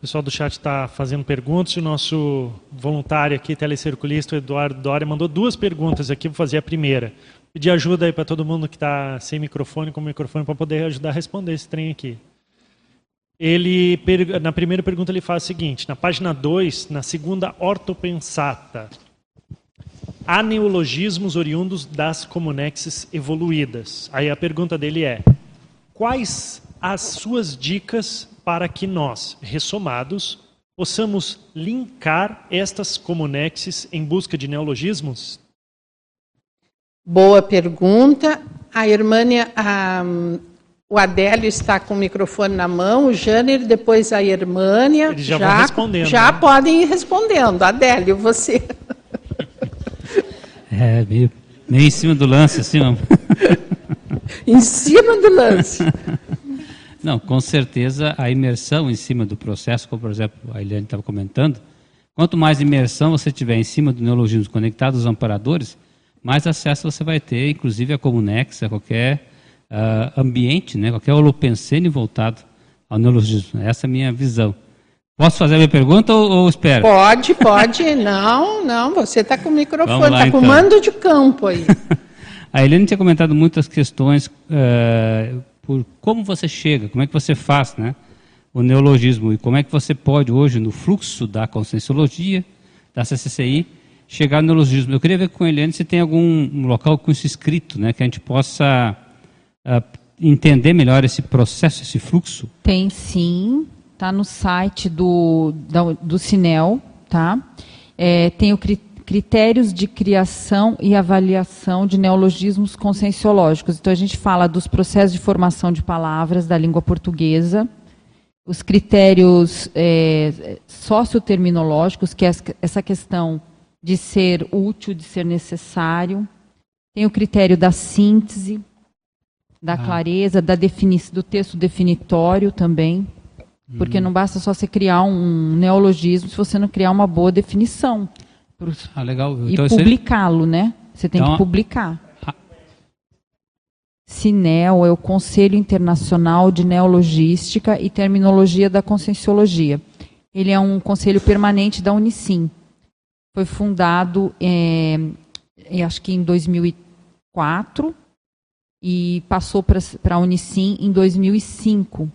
S9: O pessoal do chat está fazendo perguntas. O nosso voluntário aqui, telecirculista, Eduardo Doria, mandou duas perguntas aqui. Vou fazer a primeira. Pedir ajuda aí para todo mundo que está sem microfone, com microfone, para poder ajudar a responder esse trem aqui. Ele, na primeira pergunta, ele faz o seguinte: na página 2, na segunda ortopensata, há neologismos oriundos das comunexes evoluídas. Aí a pergunta dele é: quais as suas dicas para que nós, ressomados, possamos linkar estas comunexes em busca de neologismos?
S1: Boa pergunta. A Irmânia, a, o Adélio está com o microfone na mão, o Jânio, depois a Irmânia.
S9: Eles já, já vão respondendo.
S1: Já né? podem ir respondendo. Adélio, você.
S13: É, meio, meio em cima do lance, assim, não.
S1: em cima do lance.
S13: Não, com certeza a imersão em cima do processo, como por exemplo a Eliane estava comentando, quanto mais imersão você tiver em cima do neologismo conectado aos amparadores, mais acesso você vai ter, inclusive a Comunex, a qualquer uh, ambiente, né, qualquer holopensene voltado ao neologismo. Essa é a minha visão. Posso fazer a minha pergunta ou, ou espero?
S1: Pode, pode. não, não, você está com o microfone, está então. com mando de campo aí.
S13: a Helena tinha comentado muitas questões uh, por como você chega, como é que você faz, né? O neologismo e como é que você pode hoje no fluxo da conscienciologia, da CCCI, chegar no neologismo. Eu queria ver com a Eliane se tem algum local com isso escrito, né, que a gente possa uh, entender melhor esse processo, esse fluxo.
S3: Tem sim, está no site do, do, do Cinel, tá? É, tem o critério critérios de criação e avaliação de neologismos conscienciológicos. Então, a gente fala dos processos de formação de palavras da língua portuguesa, os critérios é, socioterminológicos, que é essa questão de ser útil, de ser necessário. Tem o critério da síntese, da ah. clareza, da do texto definitório também. Porque uhum. não basta só você criar um neologismo se você não criar uma boa definição.
S13: Ah, legal.
S3: Então, e publicá-lo, né? Você tem então, que publicar. A... CINEL é o Conselho Internacional de Neologística e Terminologia da Conscienciologia. Ele é um conselho permanente da Unicim. Foi fundado, é, acho que em 2004, e passou para a Unicim em 2005.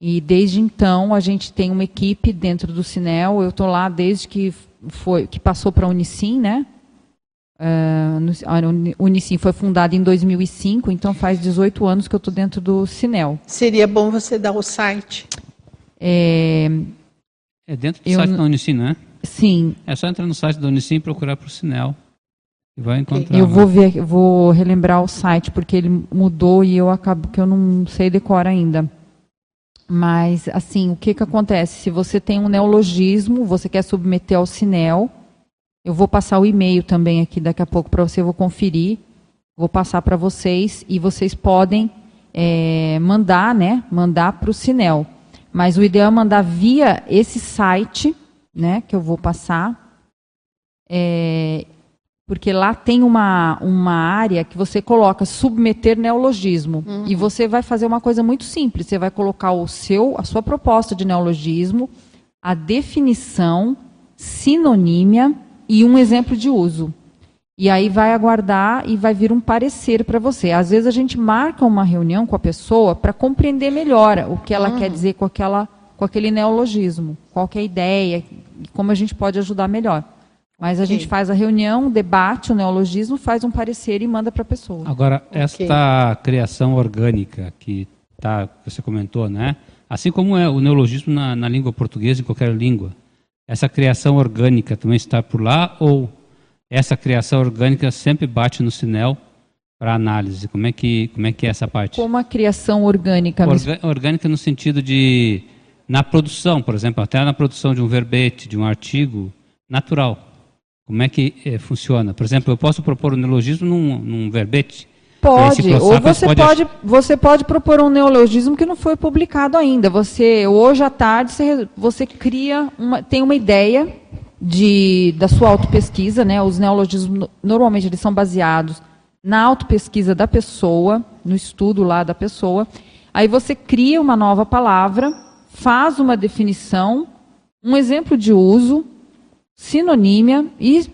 S3: E desde então a gente tem uma equipe dentro do Cinel. Eu estou lá desde que foi que passou para a Unicim, né? Uh, a Unicim foi fundada em 2005, então faz 18 anos que eu estou dentro do Cinel.
S1: Seria bom você dar o site.
S13: É, é dentro do eu, site da Unicim, né?
S3: Sim.
S13: É só entrar no site da Unicim e procurar por Cinel. E vai encontrar.
S3: Eu vou ver, vou relembrar o site porque ele mudou e eu acabo que eu não sei decorar ainda. Mas, assim, o que, que acontece? Se você tem um neologismo, você quer submeter ao CINEL, Eu vou passar o e-mail também aqui daqui a pouco para você, eu vou conferir, vou passar para vocês e vocês podem é, mandar, né? Mandar para o Sinel. Mas o ideal é mandar via esse site, né? Que eu vou passar. É, porque lá tem uma, uma área que você coloca submeter neologismo. Uhum. E você vai fazer uma coisa muito simples. Você vai colocar o seu, a sua proposta de neologismo, a definição, sinonímia e um exemplo de uso. E aí vai aguardar e vai vir um parecer para você. Às vezes a gente marca uma reunião com a pessoa para compreender melhor o que ela quer dizer com, aquela, com aquele neologismo, qual é a ideia, como a gente pode ajudar melhor. Mas a okay. gente faz a reunião, debate o neologismo, faz um parecer e manda para a pessoa.
S13: Agora, okay. esta criação orgânica que, tá, que você comentou, né? assim como é o neologismo na, na língua portuguesa, em qualquer língua, essa criação orgânica também está por lá ou essa criação orgânica sempre bate no sinel para análise? Como é que como é que é essa parte?
S3: Como a criação orgânica?
S13: Orga, orgânica no sentido de na produção, por exemplo, até na produção de um verbete, de um artigo natural. Como é que é, funciona? Por exemplo, eu posso propor um neologismo num, num verbete?
S3: Pode, ou você pode, pode, você pode propor um neologismo que não foi publicado ainda. Você hoje à tarde você, você cria uma, tem uma ideia de, da sua autopesquisa, né? Os neologismos normalmente eles são baseados na autopesquisa da pessoa, no estudo lá da pessoa. Aí você cria uma nova palavra, faz uma definição, um exemplo de uso, sinonímia e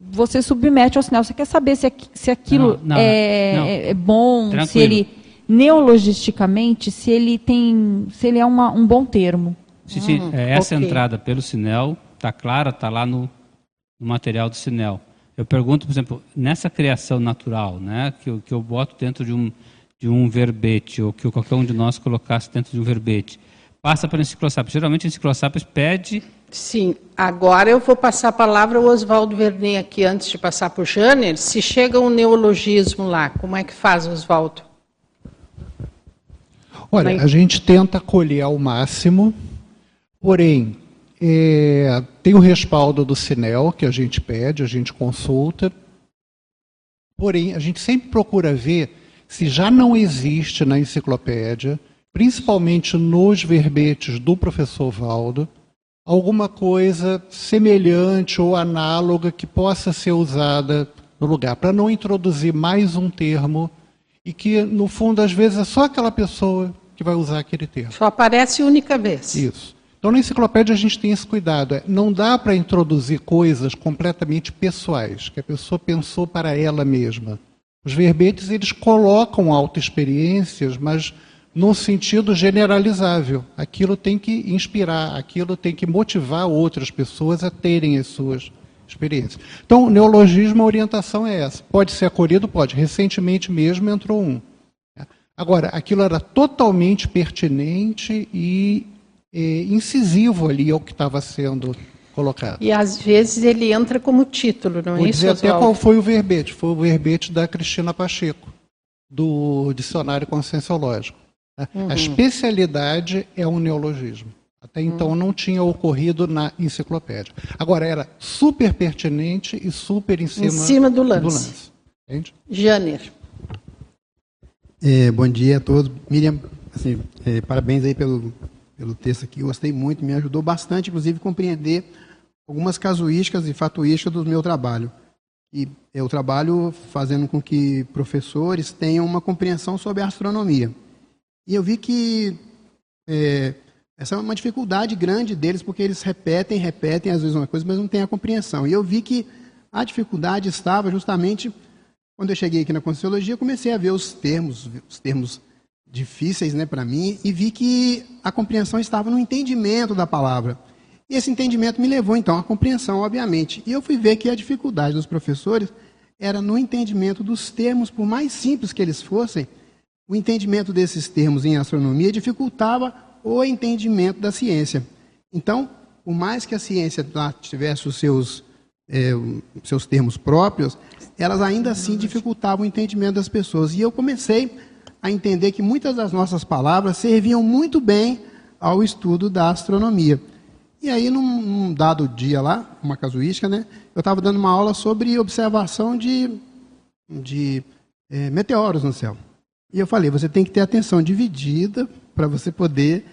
S3: você submete ao sinal. Você quer saber se, se aquilo não, não, é, não. é, bom, Tranquilo. se ele neologisticamente, se ele tem, se ele é uma, um bom termo.
S13: Sim, sim. Uhum, é, essa okay. entrada pelo sinel está clara, está lá no, no, material do Sinel. Eu pergunto, por exemplo, nessa criação natural, né, que, eu, que eu boto dentro de um, de um verbete, ou que qualquer um de nós colocasse dentro de um verbete, passa para o enciclosápio. Geralmente o enciclosápio pede...
S1: Sim, agora eu vou passar a palavra ao Oswaldo Vernet aqui, antes de passar para o Janer. Se chega um neologismo lá, como é que faz, Oswaldo?
S14: Olha, a gente tenta acolher ao máximo, porém, é, tem o respaldo do Sinel, que a gente pede, a gente consulta. Porém, a gente sempre procura ver se já não existe na enciclopédia, principalmente nos verbetes do professor Valdo, alguma coisa semelhante ou análoga que possa ser usada no lugar, para não introduzir mais um termo e que, no fundo, às vezes é só aquela pessoa que vai usar aquele termo.
S1: Só aparece única vez.
S14: Isso. Então, na enciclopédia, a gente tem esse cuidado. É, não dá para introduzir coisas completamente pessoais, que a pessoa pensou para ela mesma. Os verbetes, eles colocam autoexperiências, mas num sentido generalizável. Aquilo tem que inspirar, aquilo tem que motivar outras pessoas a terem as suas experiências. Então, neologismo, a orientação é essa. Pode ser acolhido? Pode. Recentemente mesmo entrou um. Agora, aquilo era totalmente pertinente e é, incisivo ali ao que estava sendo colocado.
S1: E às vezes ele entra como título, não é Vou isso?
S14: Dizer até qual foi o verbete. Foi o verbete da Cristina Pacheco, do Dicionário Conscienciológico. Uhum. A especialidade é o neologismo. Até então uhum. não tinha ocorrido na enciclopédia. Agora era super pertinente e super em cima,
S1: em cima do lance. Do lance.
S14: Entende?
S1: Janer.
S15: É, bom dia a todos. Miriam, assim, é, parabéns aí pelo pelo texto aqui, gostei muito, me ajudou bastante, inclusive, a compreender algumas casuísticas e fatuísticas do meu trabalho. E eu trabalho fazendo com que professores tenham uma compreensão sobre a astronomia. E eu vi que é, essa é uma dificuldade grande deles, porque eles repetem, repetem às vezes uma coisa, mas não têm a compreensão. E eu vi que a dificuldade estava justamente quando eu cheguei aqui na Conscienciologia, comecei a ver os termos, os termos difíceis né, para mim e vi que a compreensão estava no entendimento da palavra. E esse entendimento me levou, então, à compreensão, obviamente. E eu fui ver que a dificuldade dos professores era no entendimento dos termos, por mais simples que eles fossem, o entendimento desses termos em astronomia dificultava o entendimento da ciência. Então, por mais que a ciência lá tivesse os seus, é, seus termos próprios, elas ainda assim dificultavam o entendimento das pessoas. E eu comecei a entender que muitas das nossas palavras serviam muito bem ao estudo da astronomia. E aí, num, num dado dia lá, uma casuística, né, eu estava dando uma aula sobre observação de, de é, meteoros no céu. E eu falei, você tem que ter atenção dividida para você poder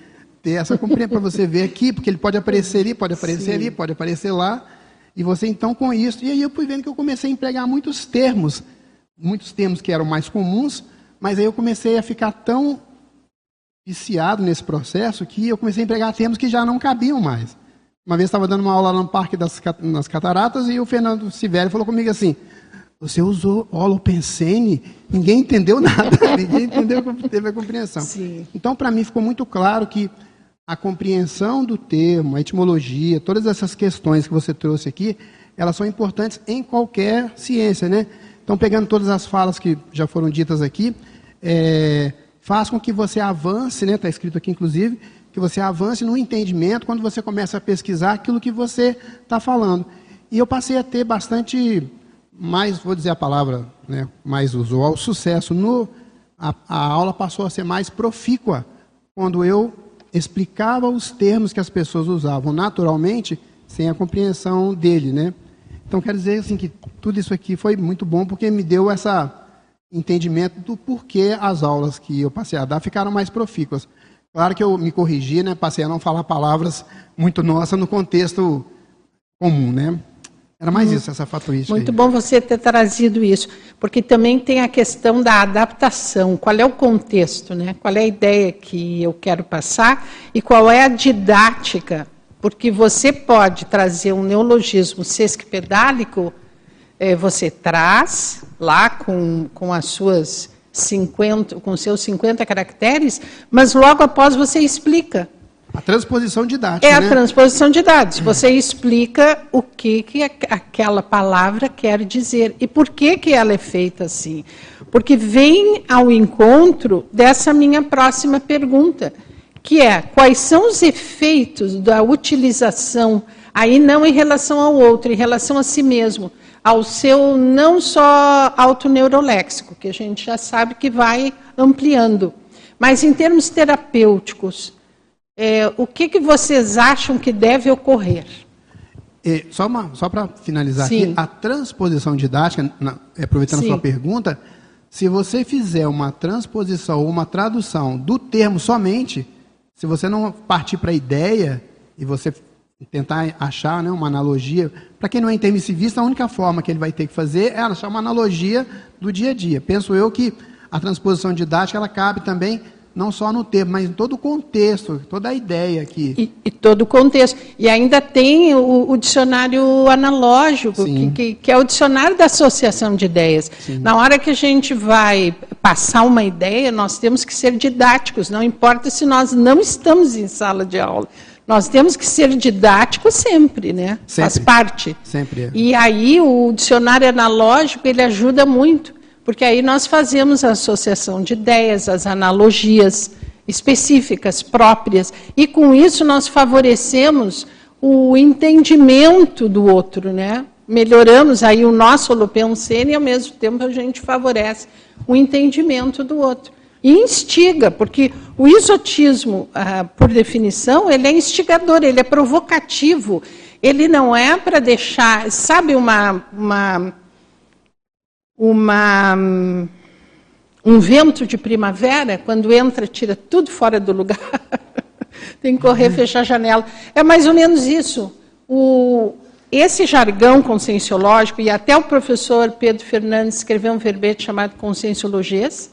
S15: ter essa compreensão, para você ver aqui, porque ele pode aparecer ali, pode aparecer Sim. ali, pode aparecer lá. E você então com isso. E aí eu fui vendo que eu comecei a empregar muitos termos, muitos termos que eram mais comuns, mas aí eu comecei a ficar tão viciado nesse processo que eu comecei a empregar termos que já não cabiam mais. Uma vez estava dando uma aula no Parque das nas Cataratas e o Fernando Sivelli falou comigo assim: Você usou holopensene, ninguém entendeu nada, ninguém entendeu, teve a compreensão. Sim. Então, para mim, ficou muito claro que a compreensão do termo, a etimologia, todas essas questões que você trouxe aqui, elas são importantes em qualquer ciência, né? Então, pegando todas as falas que já foram ditas aqui, é, faz com que você avance, né? Está escrito aqui, inclusive, que você avance no entendimento quando você começa a pesquisar aquilo que você está falando. E eu passei a ter bastante, mais, vou dizer a palavra né, mais usual, sucesso. No, a, a aula passou a ser mais profícua quando eu explicava os termos que as pessoas usavam naturalmente, sem a compreensão dele, né? Então, quero dizer assim, que tudo isso aqui foi muito bom, porque me deu esse entendimento do porquê as aulas que eu passei a dar ficaram mais profícuas. Claro que eu me corrigi, né? Passei a não falar palavras muito nossas no contexto comum, né? Era mais hum. isso, essa fatuística.
S1: Muito aí. bom você ter trazido isso, porque também tem a questão da adaptação. Qual é o contexto, né? Qual é a ideia que eu quero passar e qual é a didática? Porque você pode trazer um neologismo sesquipedálico, eh, você traz lá com, com as suas 50, com seus 50 caracteres, mas logo após você explica.
S15: A transposição didática.
S1: É
S15: né?
S1: a transposição de dados. Você explica o que, que aquela palavra quer dizer e por que, que ela é feita assim. Porque vem ao encontro dessa minha próxima pergunta, que é quais são os efeitos da utilização, aí não em relação ao outro, em relação a si mesmo, ao seu não só autoneuroléxico, que a gente já sabe que vai ampliando, mas em termos terapêuticos, é, o que, que vocês acham que deve ocorrer?
S15: É, só só para finalizar Sim. aqui, a transposição didática, na, aproveitando Sim. a sua pergunta, se você fizer uma transposição ou uma tradução do termo somente, se você não partir para a ideia e você tentar achar né, uma analogia. Para quem não é intermissivista, a única forma que ele vai ter que fazer é achar uma analogia do dia a dia. Penso eu que a transposição didática ela cabe também não só no termo, mas em todo o contexto, toda a ideia aqui.
S1: E, e todo o contexto. E ainda tem o, o dicionário analógico, que, que, que, é o dicionário da associação de ideias. Sim. Na hora que a gente vai passar uma ideia, nós temos que ser didáticos, não importa se nós não estamos em sala de aula. Nós temos que ser didáticos sempre, né? Sempre. Faz parte.
S15: Sempre. É.
S1: E aí o dicionário analógico ele ajuda muito, porque aí nós fazemos a associação de ideias, as analogias específicas, próprias, e com isso nós favorecemos o entendimento do outro, né? Melhoramos aí o nosso holopensene e ao mesmo tempo a gente favorece o entendimento do outro. E instiga, porque o isotismo, ah, por definição, ele é instigador, ele é provocativo. Ele não é para deixar, sabe, uma, uma, uma, um vento de primavera, quando entra, tira tudo fora do lugar. Tem que correr, fechar a janela. É mais ou menos isso. O, esse jargão conscienciológico, e até o professor Pedro Fernandes escreveu um verbete chamado Conscienciologias,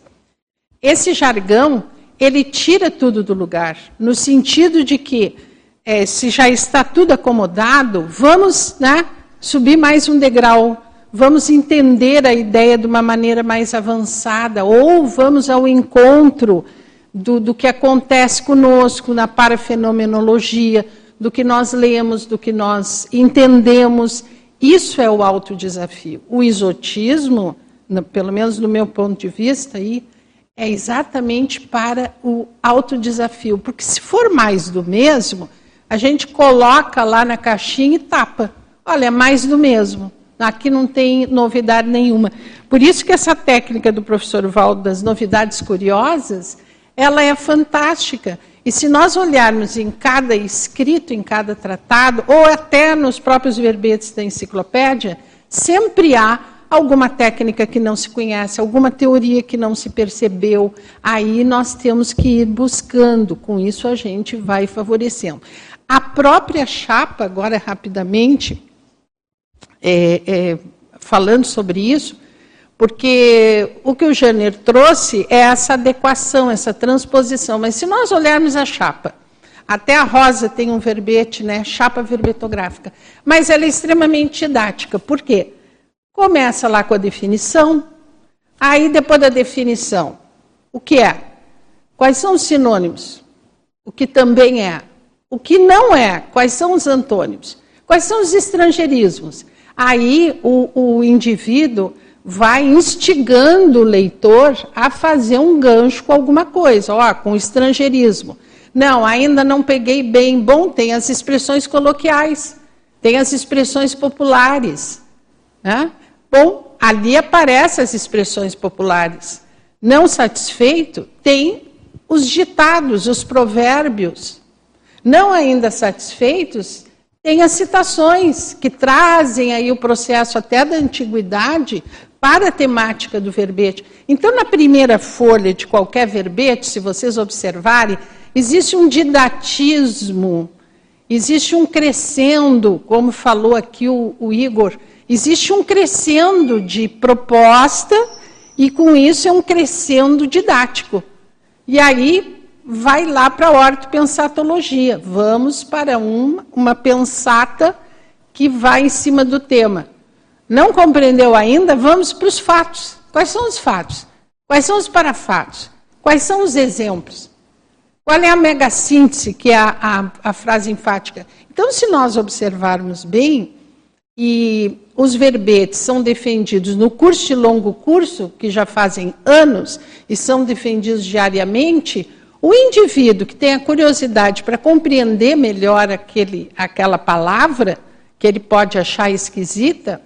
S1: esse jargão, ele tira tudo do lugar, no sentido de que, é, se já está tudo acomodado, vamos né, subir mais um degrau, vamos entender a ideia de uma maneira mais avançada, ou vamos ao encontro do, do que acontece conosco na parafenomenologia, do que nós lemos, do que nós entendemos. Isso é o autodesafio. O isotismo, pelo menos do meu ponto de vista, aí, é exatamente para o autodesafio. Porque se for mais do mesmo, a gente coloca lá na caixinha e tapa. Olha, é mais do mesmo. Aqui não tem novidade nenhuma. Por isso que essa técnica do professor Valdo das novidades curiosas ela é fantástica. E se nós olharmos em cada escrito, em cada tratado, ou até nos próprios verbetes da enciclopédia, sempre há alguma técnica que não se conhece, alguma teoria que não se percebeu. Aí nós temos que ir buscando, com isso a gente vai favorecendo. A própria chapa, agora rapidamente, é, é, falando sobre isso, porque o que o Janer trouxe é essa adequação, essa transposição. Mas se nós olharmos a chapa, até a Rosa tem um verbete, né? Chapa verbetográfica. Mas ela é extremamente didática. Por quê? Começa lá com a definição, aí depois da definição, o que é? Quais são os sinônimos? O que também é? O que não é? Quais são os antônimos? Quais são os estrangeirismos? Aí o, o indivíduo vai instigando o leitor a fazer um gancho com alguma coisa, ó, com estrangeirismo. Não, ainda não peguei bem. Bom, tem as expressões coloquiais, tem as expressões populares. Né? Bom, ali aparecem as expressões populares. Não satisfeito, tem os ditados, os provérbios. Não ainda satisfeitos, tem as citações que trazem aí o processo até da antiguidade para a temática do verbete. Então, na primeira folha de qualquer verbete, se vocês observarem, existe um didatismo, existe um crescendo, como falou aqui o, o Igor, existe um crescendo de proposta e com isso é um crescendo didático. E aí vai lá para a ortopensatologia. Vamos para uma, uma pensata que vai em cima do tema. Não compreendeu ainda? Vamos para os fatos. Quais são os fatos? Quais são os parafatos? Quais são os exemplos? Qual é a mega síntese, que é a, a, a frase enfática? Então, se nós observarmos bem, e os verbetes são defendidos no curso de longo curso, que já fazem anos e são defendidos diariamente, o indivíduo que tem a curiosidade para compreender melhor aquele, aquela palavra, que ele pode achar esquisita,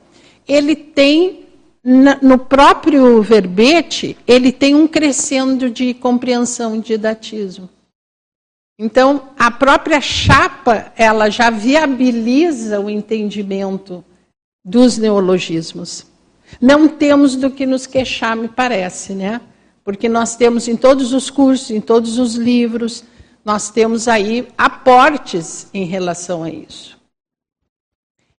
S1: ele tem, no próprio verbete, ele tem um crescendo de compreensão e didatismo. Então, a própria chapa, ela já viabiliza o entendimento dos neologismos. Não temos do que nos queixar, me parece, né? Porque nós temos em todos os cursos, em todos os livros, nós temos aí aportes em relação a isso.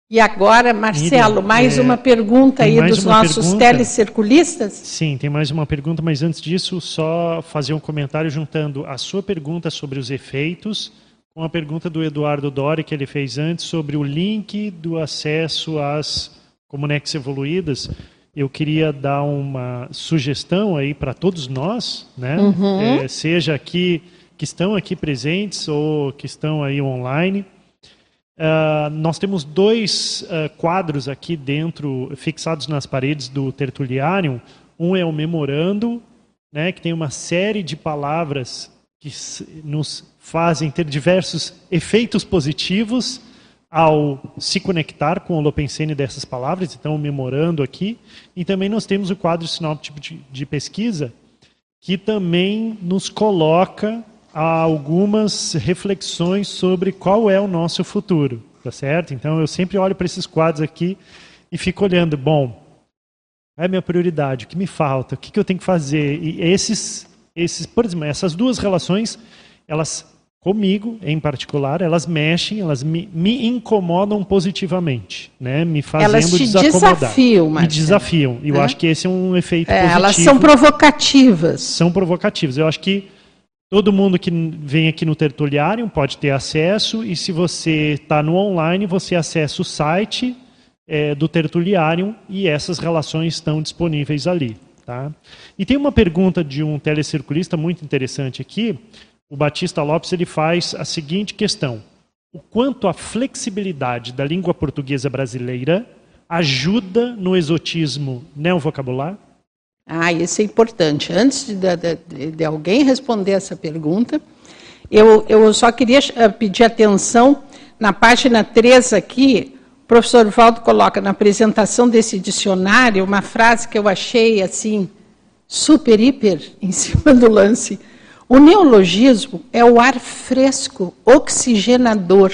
S1: E agora, Marcelo, mais é, uma pergunta aí dos nossos pergunta. telecirculistas?
S9: Sim, tem mais uma pergunta, mas antes disso, só fazer um comentário juntando a sua pergunta sobre os efeitos com a pergunta do Eduardo Dori, que ele fez antes, sobre o link do acesso às Comunex evoluídas. Eu queria dar uma sugestão aí para todos nós, né? Uhum. É, seja aqui, que estão aqui presentes ou que estão aí online Uh, nós temos dois uh, quadros aqui dentro, fixados nas paredes do Tertuliarium. Um é o memorando, né, que tem uma série de palavras que nos fazem ter diversos efeitos positivos ao se conectar com o Lopensene dessas palavras, então memorando aqui. E também nós temos o quadro sinóptico de, de pesquisa, que também nos coloca algumas reflexões sobre qual é o nosso futuro, tá certo? Então eu sempre olho para esses quadros aqui e fico olhando, bom, é a minha prioridade, o que me falta, o que, eu tenho que fazer? E esses, esses, por exemplo, essas duas relações, elas comigo em particular, elas mexem, elas me, me incomodam positivamente, né? Me fazendo elas te desacomodar.
S1: Desafiam,
S9: me desafiam. E eu é? acho que esse é um efeito é, positivo.
S1: Elas são provocativas.
S9: São provocativas. Eu acho que Todo mundo que vem aqui no Tertuliário pode ter acesso, e se você está no online, você acessa o site é, do Tertuliário e essas relações estão disponíveis ali. Tá? E tem uma pergunta de um telecirculista muito interessante aqui. O Batista Lopes ele faz a seguinte questão: O quanto a flexibilidade da língua portuguesa brasileira ajuda no exotismo neovocabular?
S1: Ah, isso é importante. Antes de, de, de alguém responder essa pergunta, eu, eu só queria eh, pedir atenção na página 3 aqui. O professor Valdo coloca na apresentação desse dicionário uma frase que eu achei assim super hiper em cima do lance. O neologismo é o ar fresco, oxigenador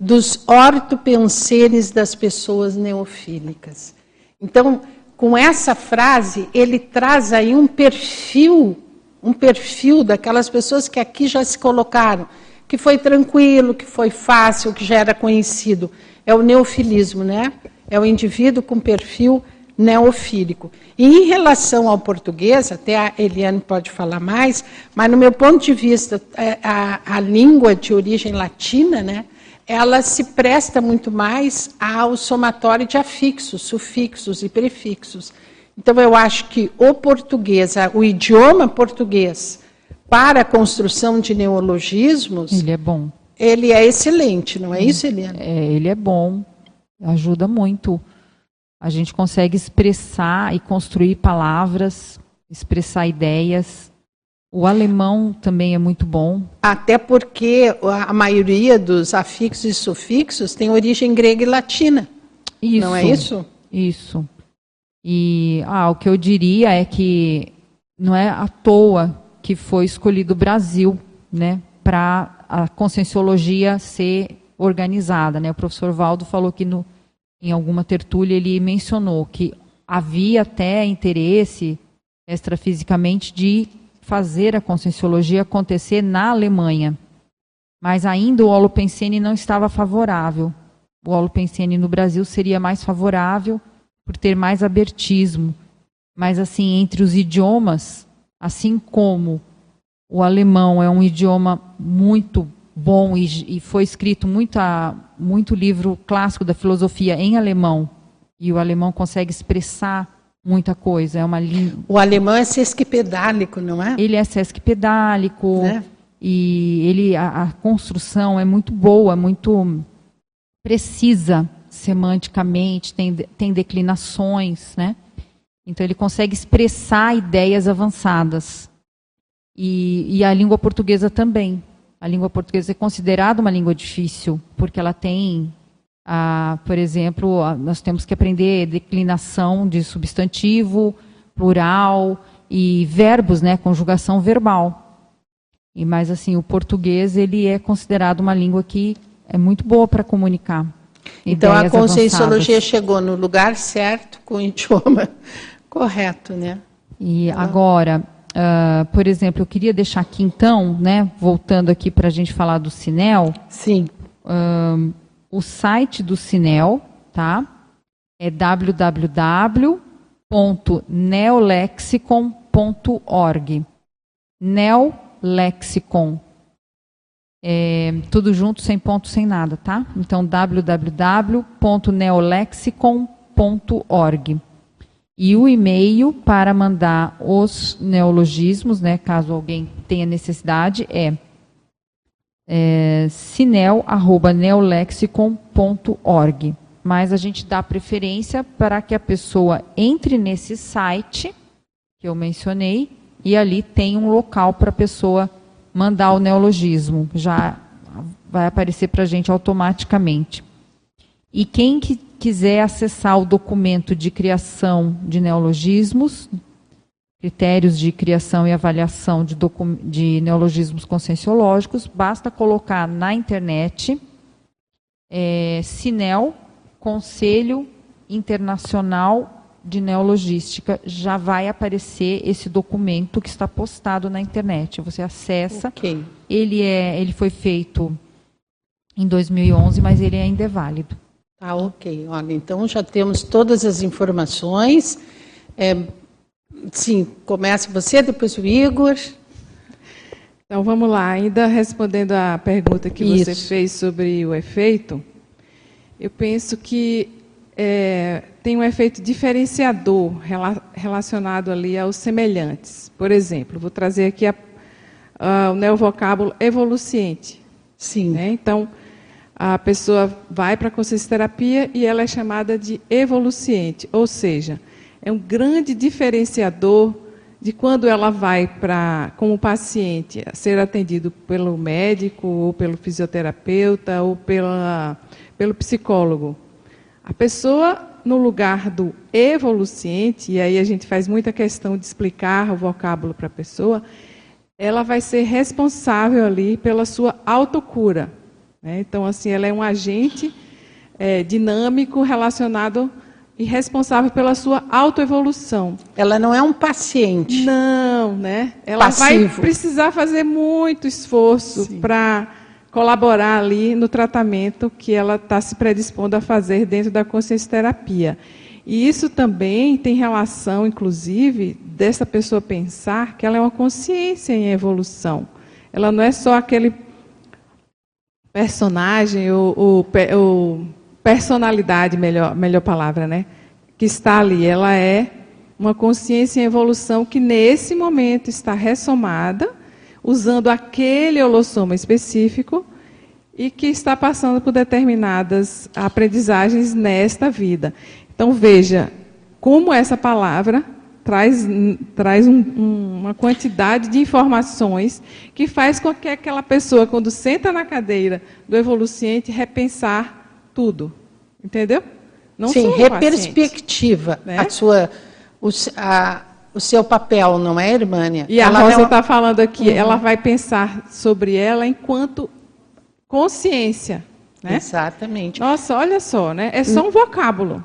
S1: dos ortopenseres das pessoas neofílicas. Então, com essa frase, ele traz aí um perfil, um perfil daquelas pessoas que aqui já se colocaram, que foi tranquilo, que foi fácil, que já era conhecido. É o neofilismo, né? É o indivíduo com perfil neofílico. E em relação ao português, até a Eliane pode falar mais, mas no meu ponto de vista, é, a, a língua de origem latina, né? ela se presta muito mais ao somatório de afixos, sufixos e prefixos. Então, eu acho que o português, o idioma português, para a construção de neologismos.
S3: Ele é bom.
S1: Ele é excelente, não é isso, Eliana?
S3: É, ele é bom, ajuda muito. A gente consegue expressar e construir palavras, expressar ideias o alemão também é muito bom.
S1: Até porque a maioria dos afixos e sufixos tem origem grega e latina. Isso. Não é isso?
S3: Isso. E ah, o que eu diria é que não é à toa que foi escolhido o Brasil, né, para a conscienciologia ser organizada, né? O professor Valdo falou que no, em alguma tertúlia ele mencionou que havia até interesse extrafisicamente de fazer a conscienciologia acontecer na Alemanha. Mas ainda o Holopensene não estava favorável. O Holopensene no Brasil seria mais favorável por ter mais abertismo. Mas assim, entre os idiomas, assim como o alemão é um idioma muito bom e, e foi escrito muita, muito livro clássico da filosofia em alemão, e o alemão consegue expressar muita coisa. É uma língua.
S1: O alemão é sesquipedálico, não é?
S3: Ele é sesquipedálico. Né? E ele, a, a, construção é muito boa, muito precisa semanticamente, tem, tem declinações, né? Então ele consegue expressar ideias avançadas. E, e a língua portuguesa também. A língua portuguesa é considerada uma língua difícil, porque ela tem ah, por exemplo, nós temos que aprender declinação de substantivo, plural e verbos, né, conjugação verbal. E mais assim, o português ele é considerado uma língua que é muito boa para comunicar.
S1: Então a conscienciologia chegou no lugar certo com o idioma correto, né?
S3: E agora, uh, por exemplo, eu queria deixar aqui então, né, voltando aqui para a gente falar do Sinel.
S1: Sim.
S3: Uh, o site do Sinel, tá? É www.neolexicon.org. Neolexicon. É, tudo junto, sem ponto, sem nada, tá? Então, www.neolexicon.org. E o e-mail para mandar os neologismos, né, caso alguém tenha necessidade, é é, sinel.neolexicon.org. Mas a gente dá preferência para que a pessoa entre nesse site que eu mencionei e ali tem um local para a pessoa mandar o neologismo. Já vai aparecer para a gente automaticamente. E quem que quiser acessar o documento de criação de neologismos, critérios de criação e avaliação de, de neologismos conscienciológicos, basta colocar na internet é, Sinel, Conselho Internacional de Neologística, já vai aparecer esse documento que está postado na internet. Você acessa.
S1: Okay.
S3: Ele, é, ele foi feito em 2011, mas ele ainda é válido.
S1: Tá, ok. Olha, então já temos todas as informações. É, Sim, começa você, depois o Igor.
S8: Então vamos lá, ainda respondendo à pergunta que Isso. você fez sobre o efeito, eu penso que é, tem um efeito diferenciador relacionado ali aos semelhantes. Por exemplo, vou trazer aqui a, a, o neovocábulo evoluciente.
S1: Sim.
S8: Né? Então, a pessoa vai para a consciencioterapia e ela é chamada de evoluciente, ou seja, é um grande diferenciador de quando ela vai para, como paciente, ser atendido pelo médico, ou pelo fisioterapeuta, ou pela, pelo psicólogo. A pessoa, no lugar do evoluciente, e aí a gente faz muita questão de explicar o vocábulo para a pessoa, ela vai ser responsável ali pela sua autocura. Né? Então, assim, ela é um agente é, dinâmico relacionado e responsável pela sua autoevolução.
S1: Ela não é um paciente.
S8: Não, né? Ela
S1: Passivo.
S8: vai precisar fazer muito esforço para colaborar ali no tratamento que ela está se predispondo a fazer dentro da consciência terapia. E isso também tem relação, inclusive, dessa pessoa pensar que ela é uma consciência em evolução. Ela não é só aquele personagem ou, ou, ou personalidade, melhor, melhor palavra, né? Que está ali. Ela é uma consciência em evolução que, nesse momento, está ressomada, usando aquele holossoma específico e que está passando por determinadas aprendizagens nesta vida. Então, veja como essa palavra traz, traz um, um, uma quantidade de informações que faz com que aquela pessoa, quando senta na cadeira do evoluciente, repensar tudo. Entendeu?
S1: Não Sim, reperspectiva né? a sua, o, a, o seu papel, não é, Irmânia?
S8: E a ela Rosa está falando aqui, uhum. ela vai pensar sobre ela enquanto consciência. Né?
S1: Exatamente.
S8: Nossa, olha só, né? É só um vocábulo.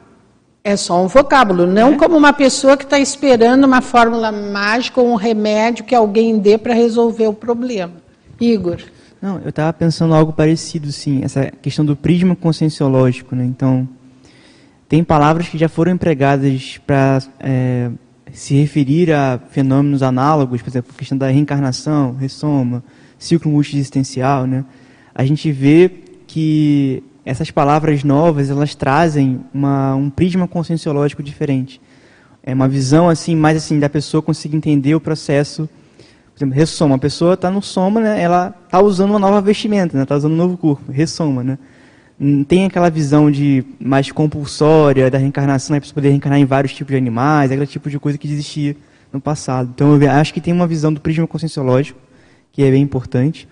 S1: É só um vocábulo, não é. como uma pessoa que está esperando uma fórmula mágica ou um remédio que alguém dê para resolver o problema. Igor.
S7: Não, eu estava pensando algo parecido, sim, essa questão do prisma conscienciológico, né? Então, tem palavras que já foram empregadas para é, se referir a fenômenos análogos, por exemplo, a questão da reencarnação, ressoma, ciclo multiexistencial, né? A gente vê que essas palavras novas elas trazem uma, um prisma conscienciológico diferente. É uma visão assim mais assim da pessoa conseguir entender o processo. Por exemplo, ressoma. A pessoa está no soma, né? Ela está usando uma nova vestimenta, está né? usando um novo corpo. Ressoma, né? Não tem aquela visão de mais compulsória da reencarnação, né? para poder reencarnar em vários tipos de animais, aquele tipo de coisa que existia no passado. Então eu acho que tem uma visão do prisma conscienciológico que é bem importante.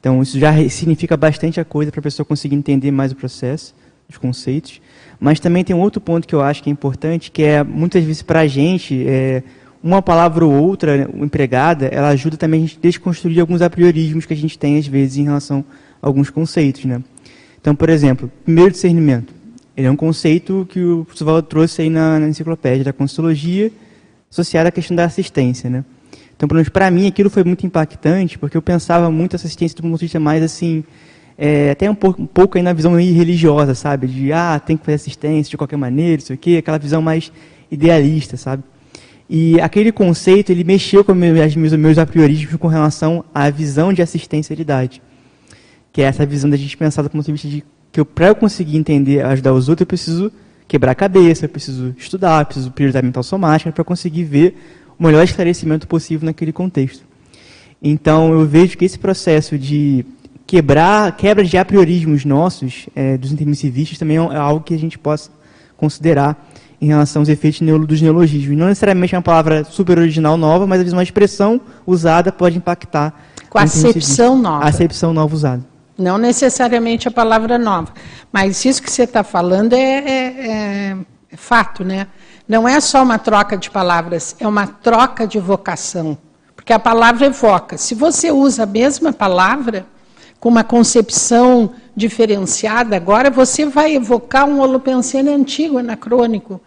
S7: Então, isso já significa bastante a coisa para a pessoa conseguir entender mais o processo, os conceitos. Mas também tem um outro ponto que eu acho que é importante, que é, muitas vezes, para a gente, é, uma palavra ou outra né, empregada, ela ajuda também a gente a desconstruir alguns apriorismos que a gente tem, às vezes, em relação a alguns conceitos. Né? Então, por exemplo, primeiro discernimento. Ele é um conceito que o professor trouxe aí na, na enciclopédia da Constologia, associado à questão da assistência. Né? Então, pelo menos para mim, aquilo foi muito impactante, porque eu pensava muito essa assistência do ponto de vista mais assim, é, até um pouco, um pouco aí na visão religiosa, sabe? De, ah, tem que fazer assistência de qualquer maneira, isso aqui, aquela visão mais idealista, sabe? E aquele conceito, ele mexeu com meus, meus, meus apriorismos com relação à visão de assistencialidade. Que é essa visão da gente pensar do ponto de vista de que para eu conseguir entender, ajudar os outros, eu preciso quebrar a cabeça, eu preciso estudar, eu preciso priorizar mental somática para conseguir ver o melhor esclarecimento possível naquele contexto. Então, eu vejo que esse processo de quebrar, quebra de apriorismos nossos, é, dos intermissivistas, também é, é algo que a gente possa considerar em relação aos efeitos dos neologismos. Não necessariamente é uma palavra super original nova, mas às vezes uma expressão usada pode impactar.
S1: Com a acepção nova.
S7: A acepção nova usada.
S1: Não necessariamente a palavra nova. Mas isso que você está falando é, é, é fato, né? Não é só uma troca de palavras, é uma troca de vocação. Porque a palavra evoca. Se você usa a mesma palavra, com uma concepção diferenciada, agora você vai evocar um holopensene antigo, anacrônico.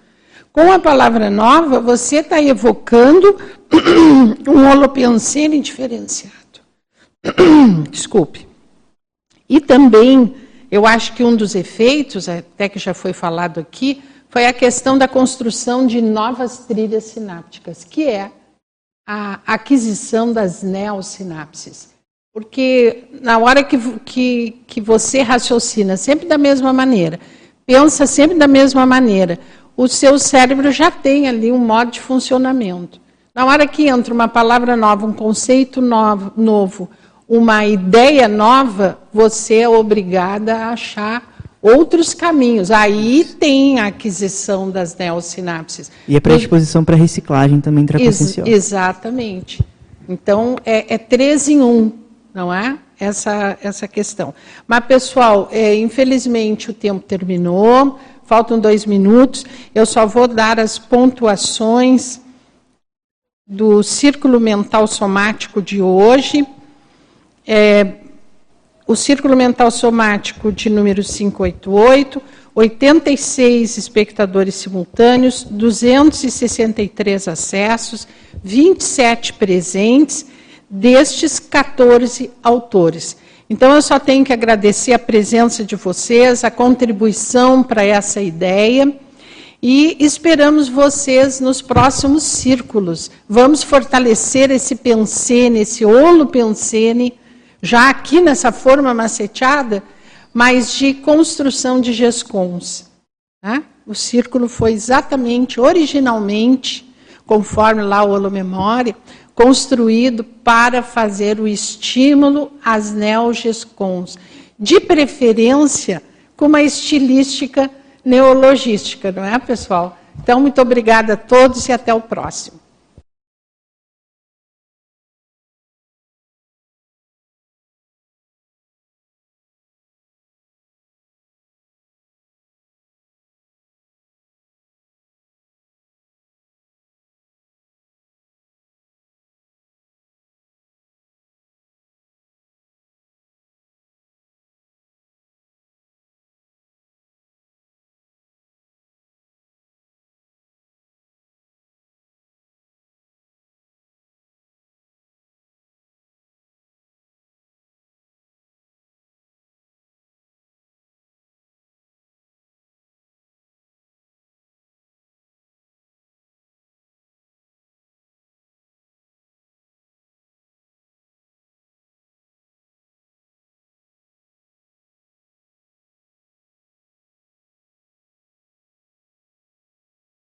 S1: Com a palavra nova, você está evocando um holopensene diferenciado. Desculpe. E também, eu acho que um dos efeitos, até que já foi falado aqui, foi a questão da construção de novas trilhas sinápticas, que é a aquisição das neossinapses. Porque na hora que, que, que você raciocina sempre da mesma maneira, pensa sempre da mesma maneira, o seu cérebro já tem ali um modo de funcionamento. Na hora que entra uma palavra nova, um conceito novo, novo uma ideia nova, você é obrigada a achar outros caminhos. Aí tem a aquisição das neossinapses.
S7: E a predisposição para reciclagem também intraconscienciosa.
S1: Ex exatamente. Então, é, é três em um, não é? Essa, essa questão. Mas, pessoal, é, infelizmente o tempo terminou, faltam dois minutos. Eu só vou dar as pontuações do Círculo Mental Somático de hoje. É, o Círculo Mental Somático de número 588, 86 espectadores simultâneos, 263 acessos, 27 presentes, destes 14 autores. Então, eu só tenho que agradecer a presença de vocês, a contribuição para essa ideia. E esperamos vocês nos próximos círculos. Vamos fortalecer esse pensene, esse olo pensene, já aqui nessa forma maceteada, mas de construção de GESCONs. Né? O círculo foi exatamente, originalmente, conforme lá o Olo Memória, construído para fazer o estímulo às neogescons, de preferência com uma estilística neologística, não é, pessoal? Então, muito obrigada a todos e até o próximo.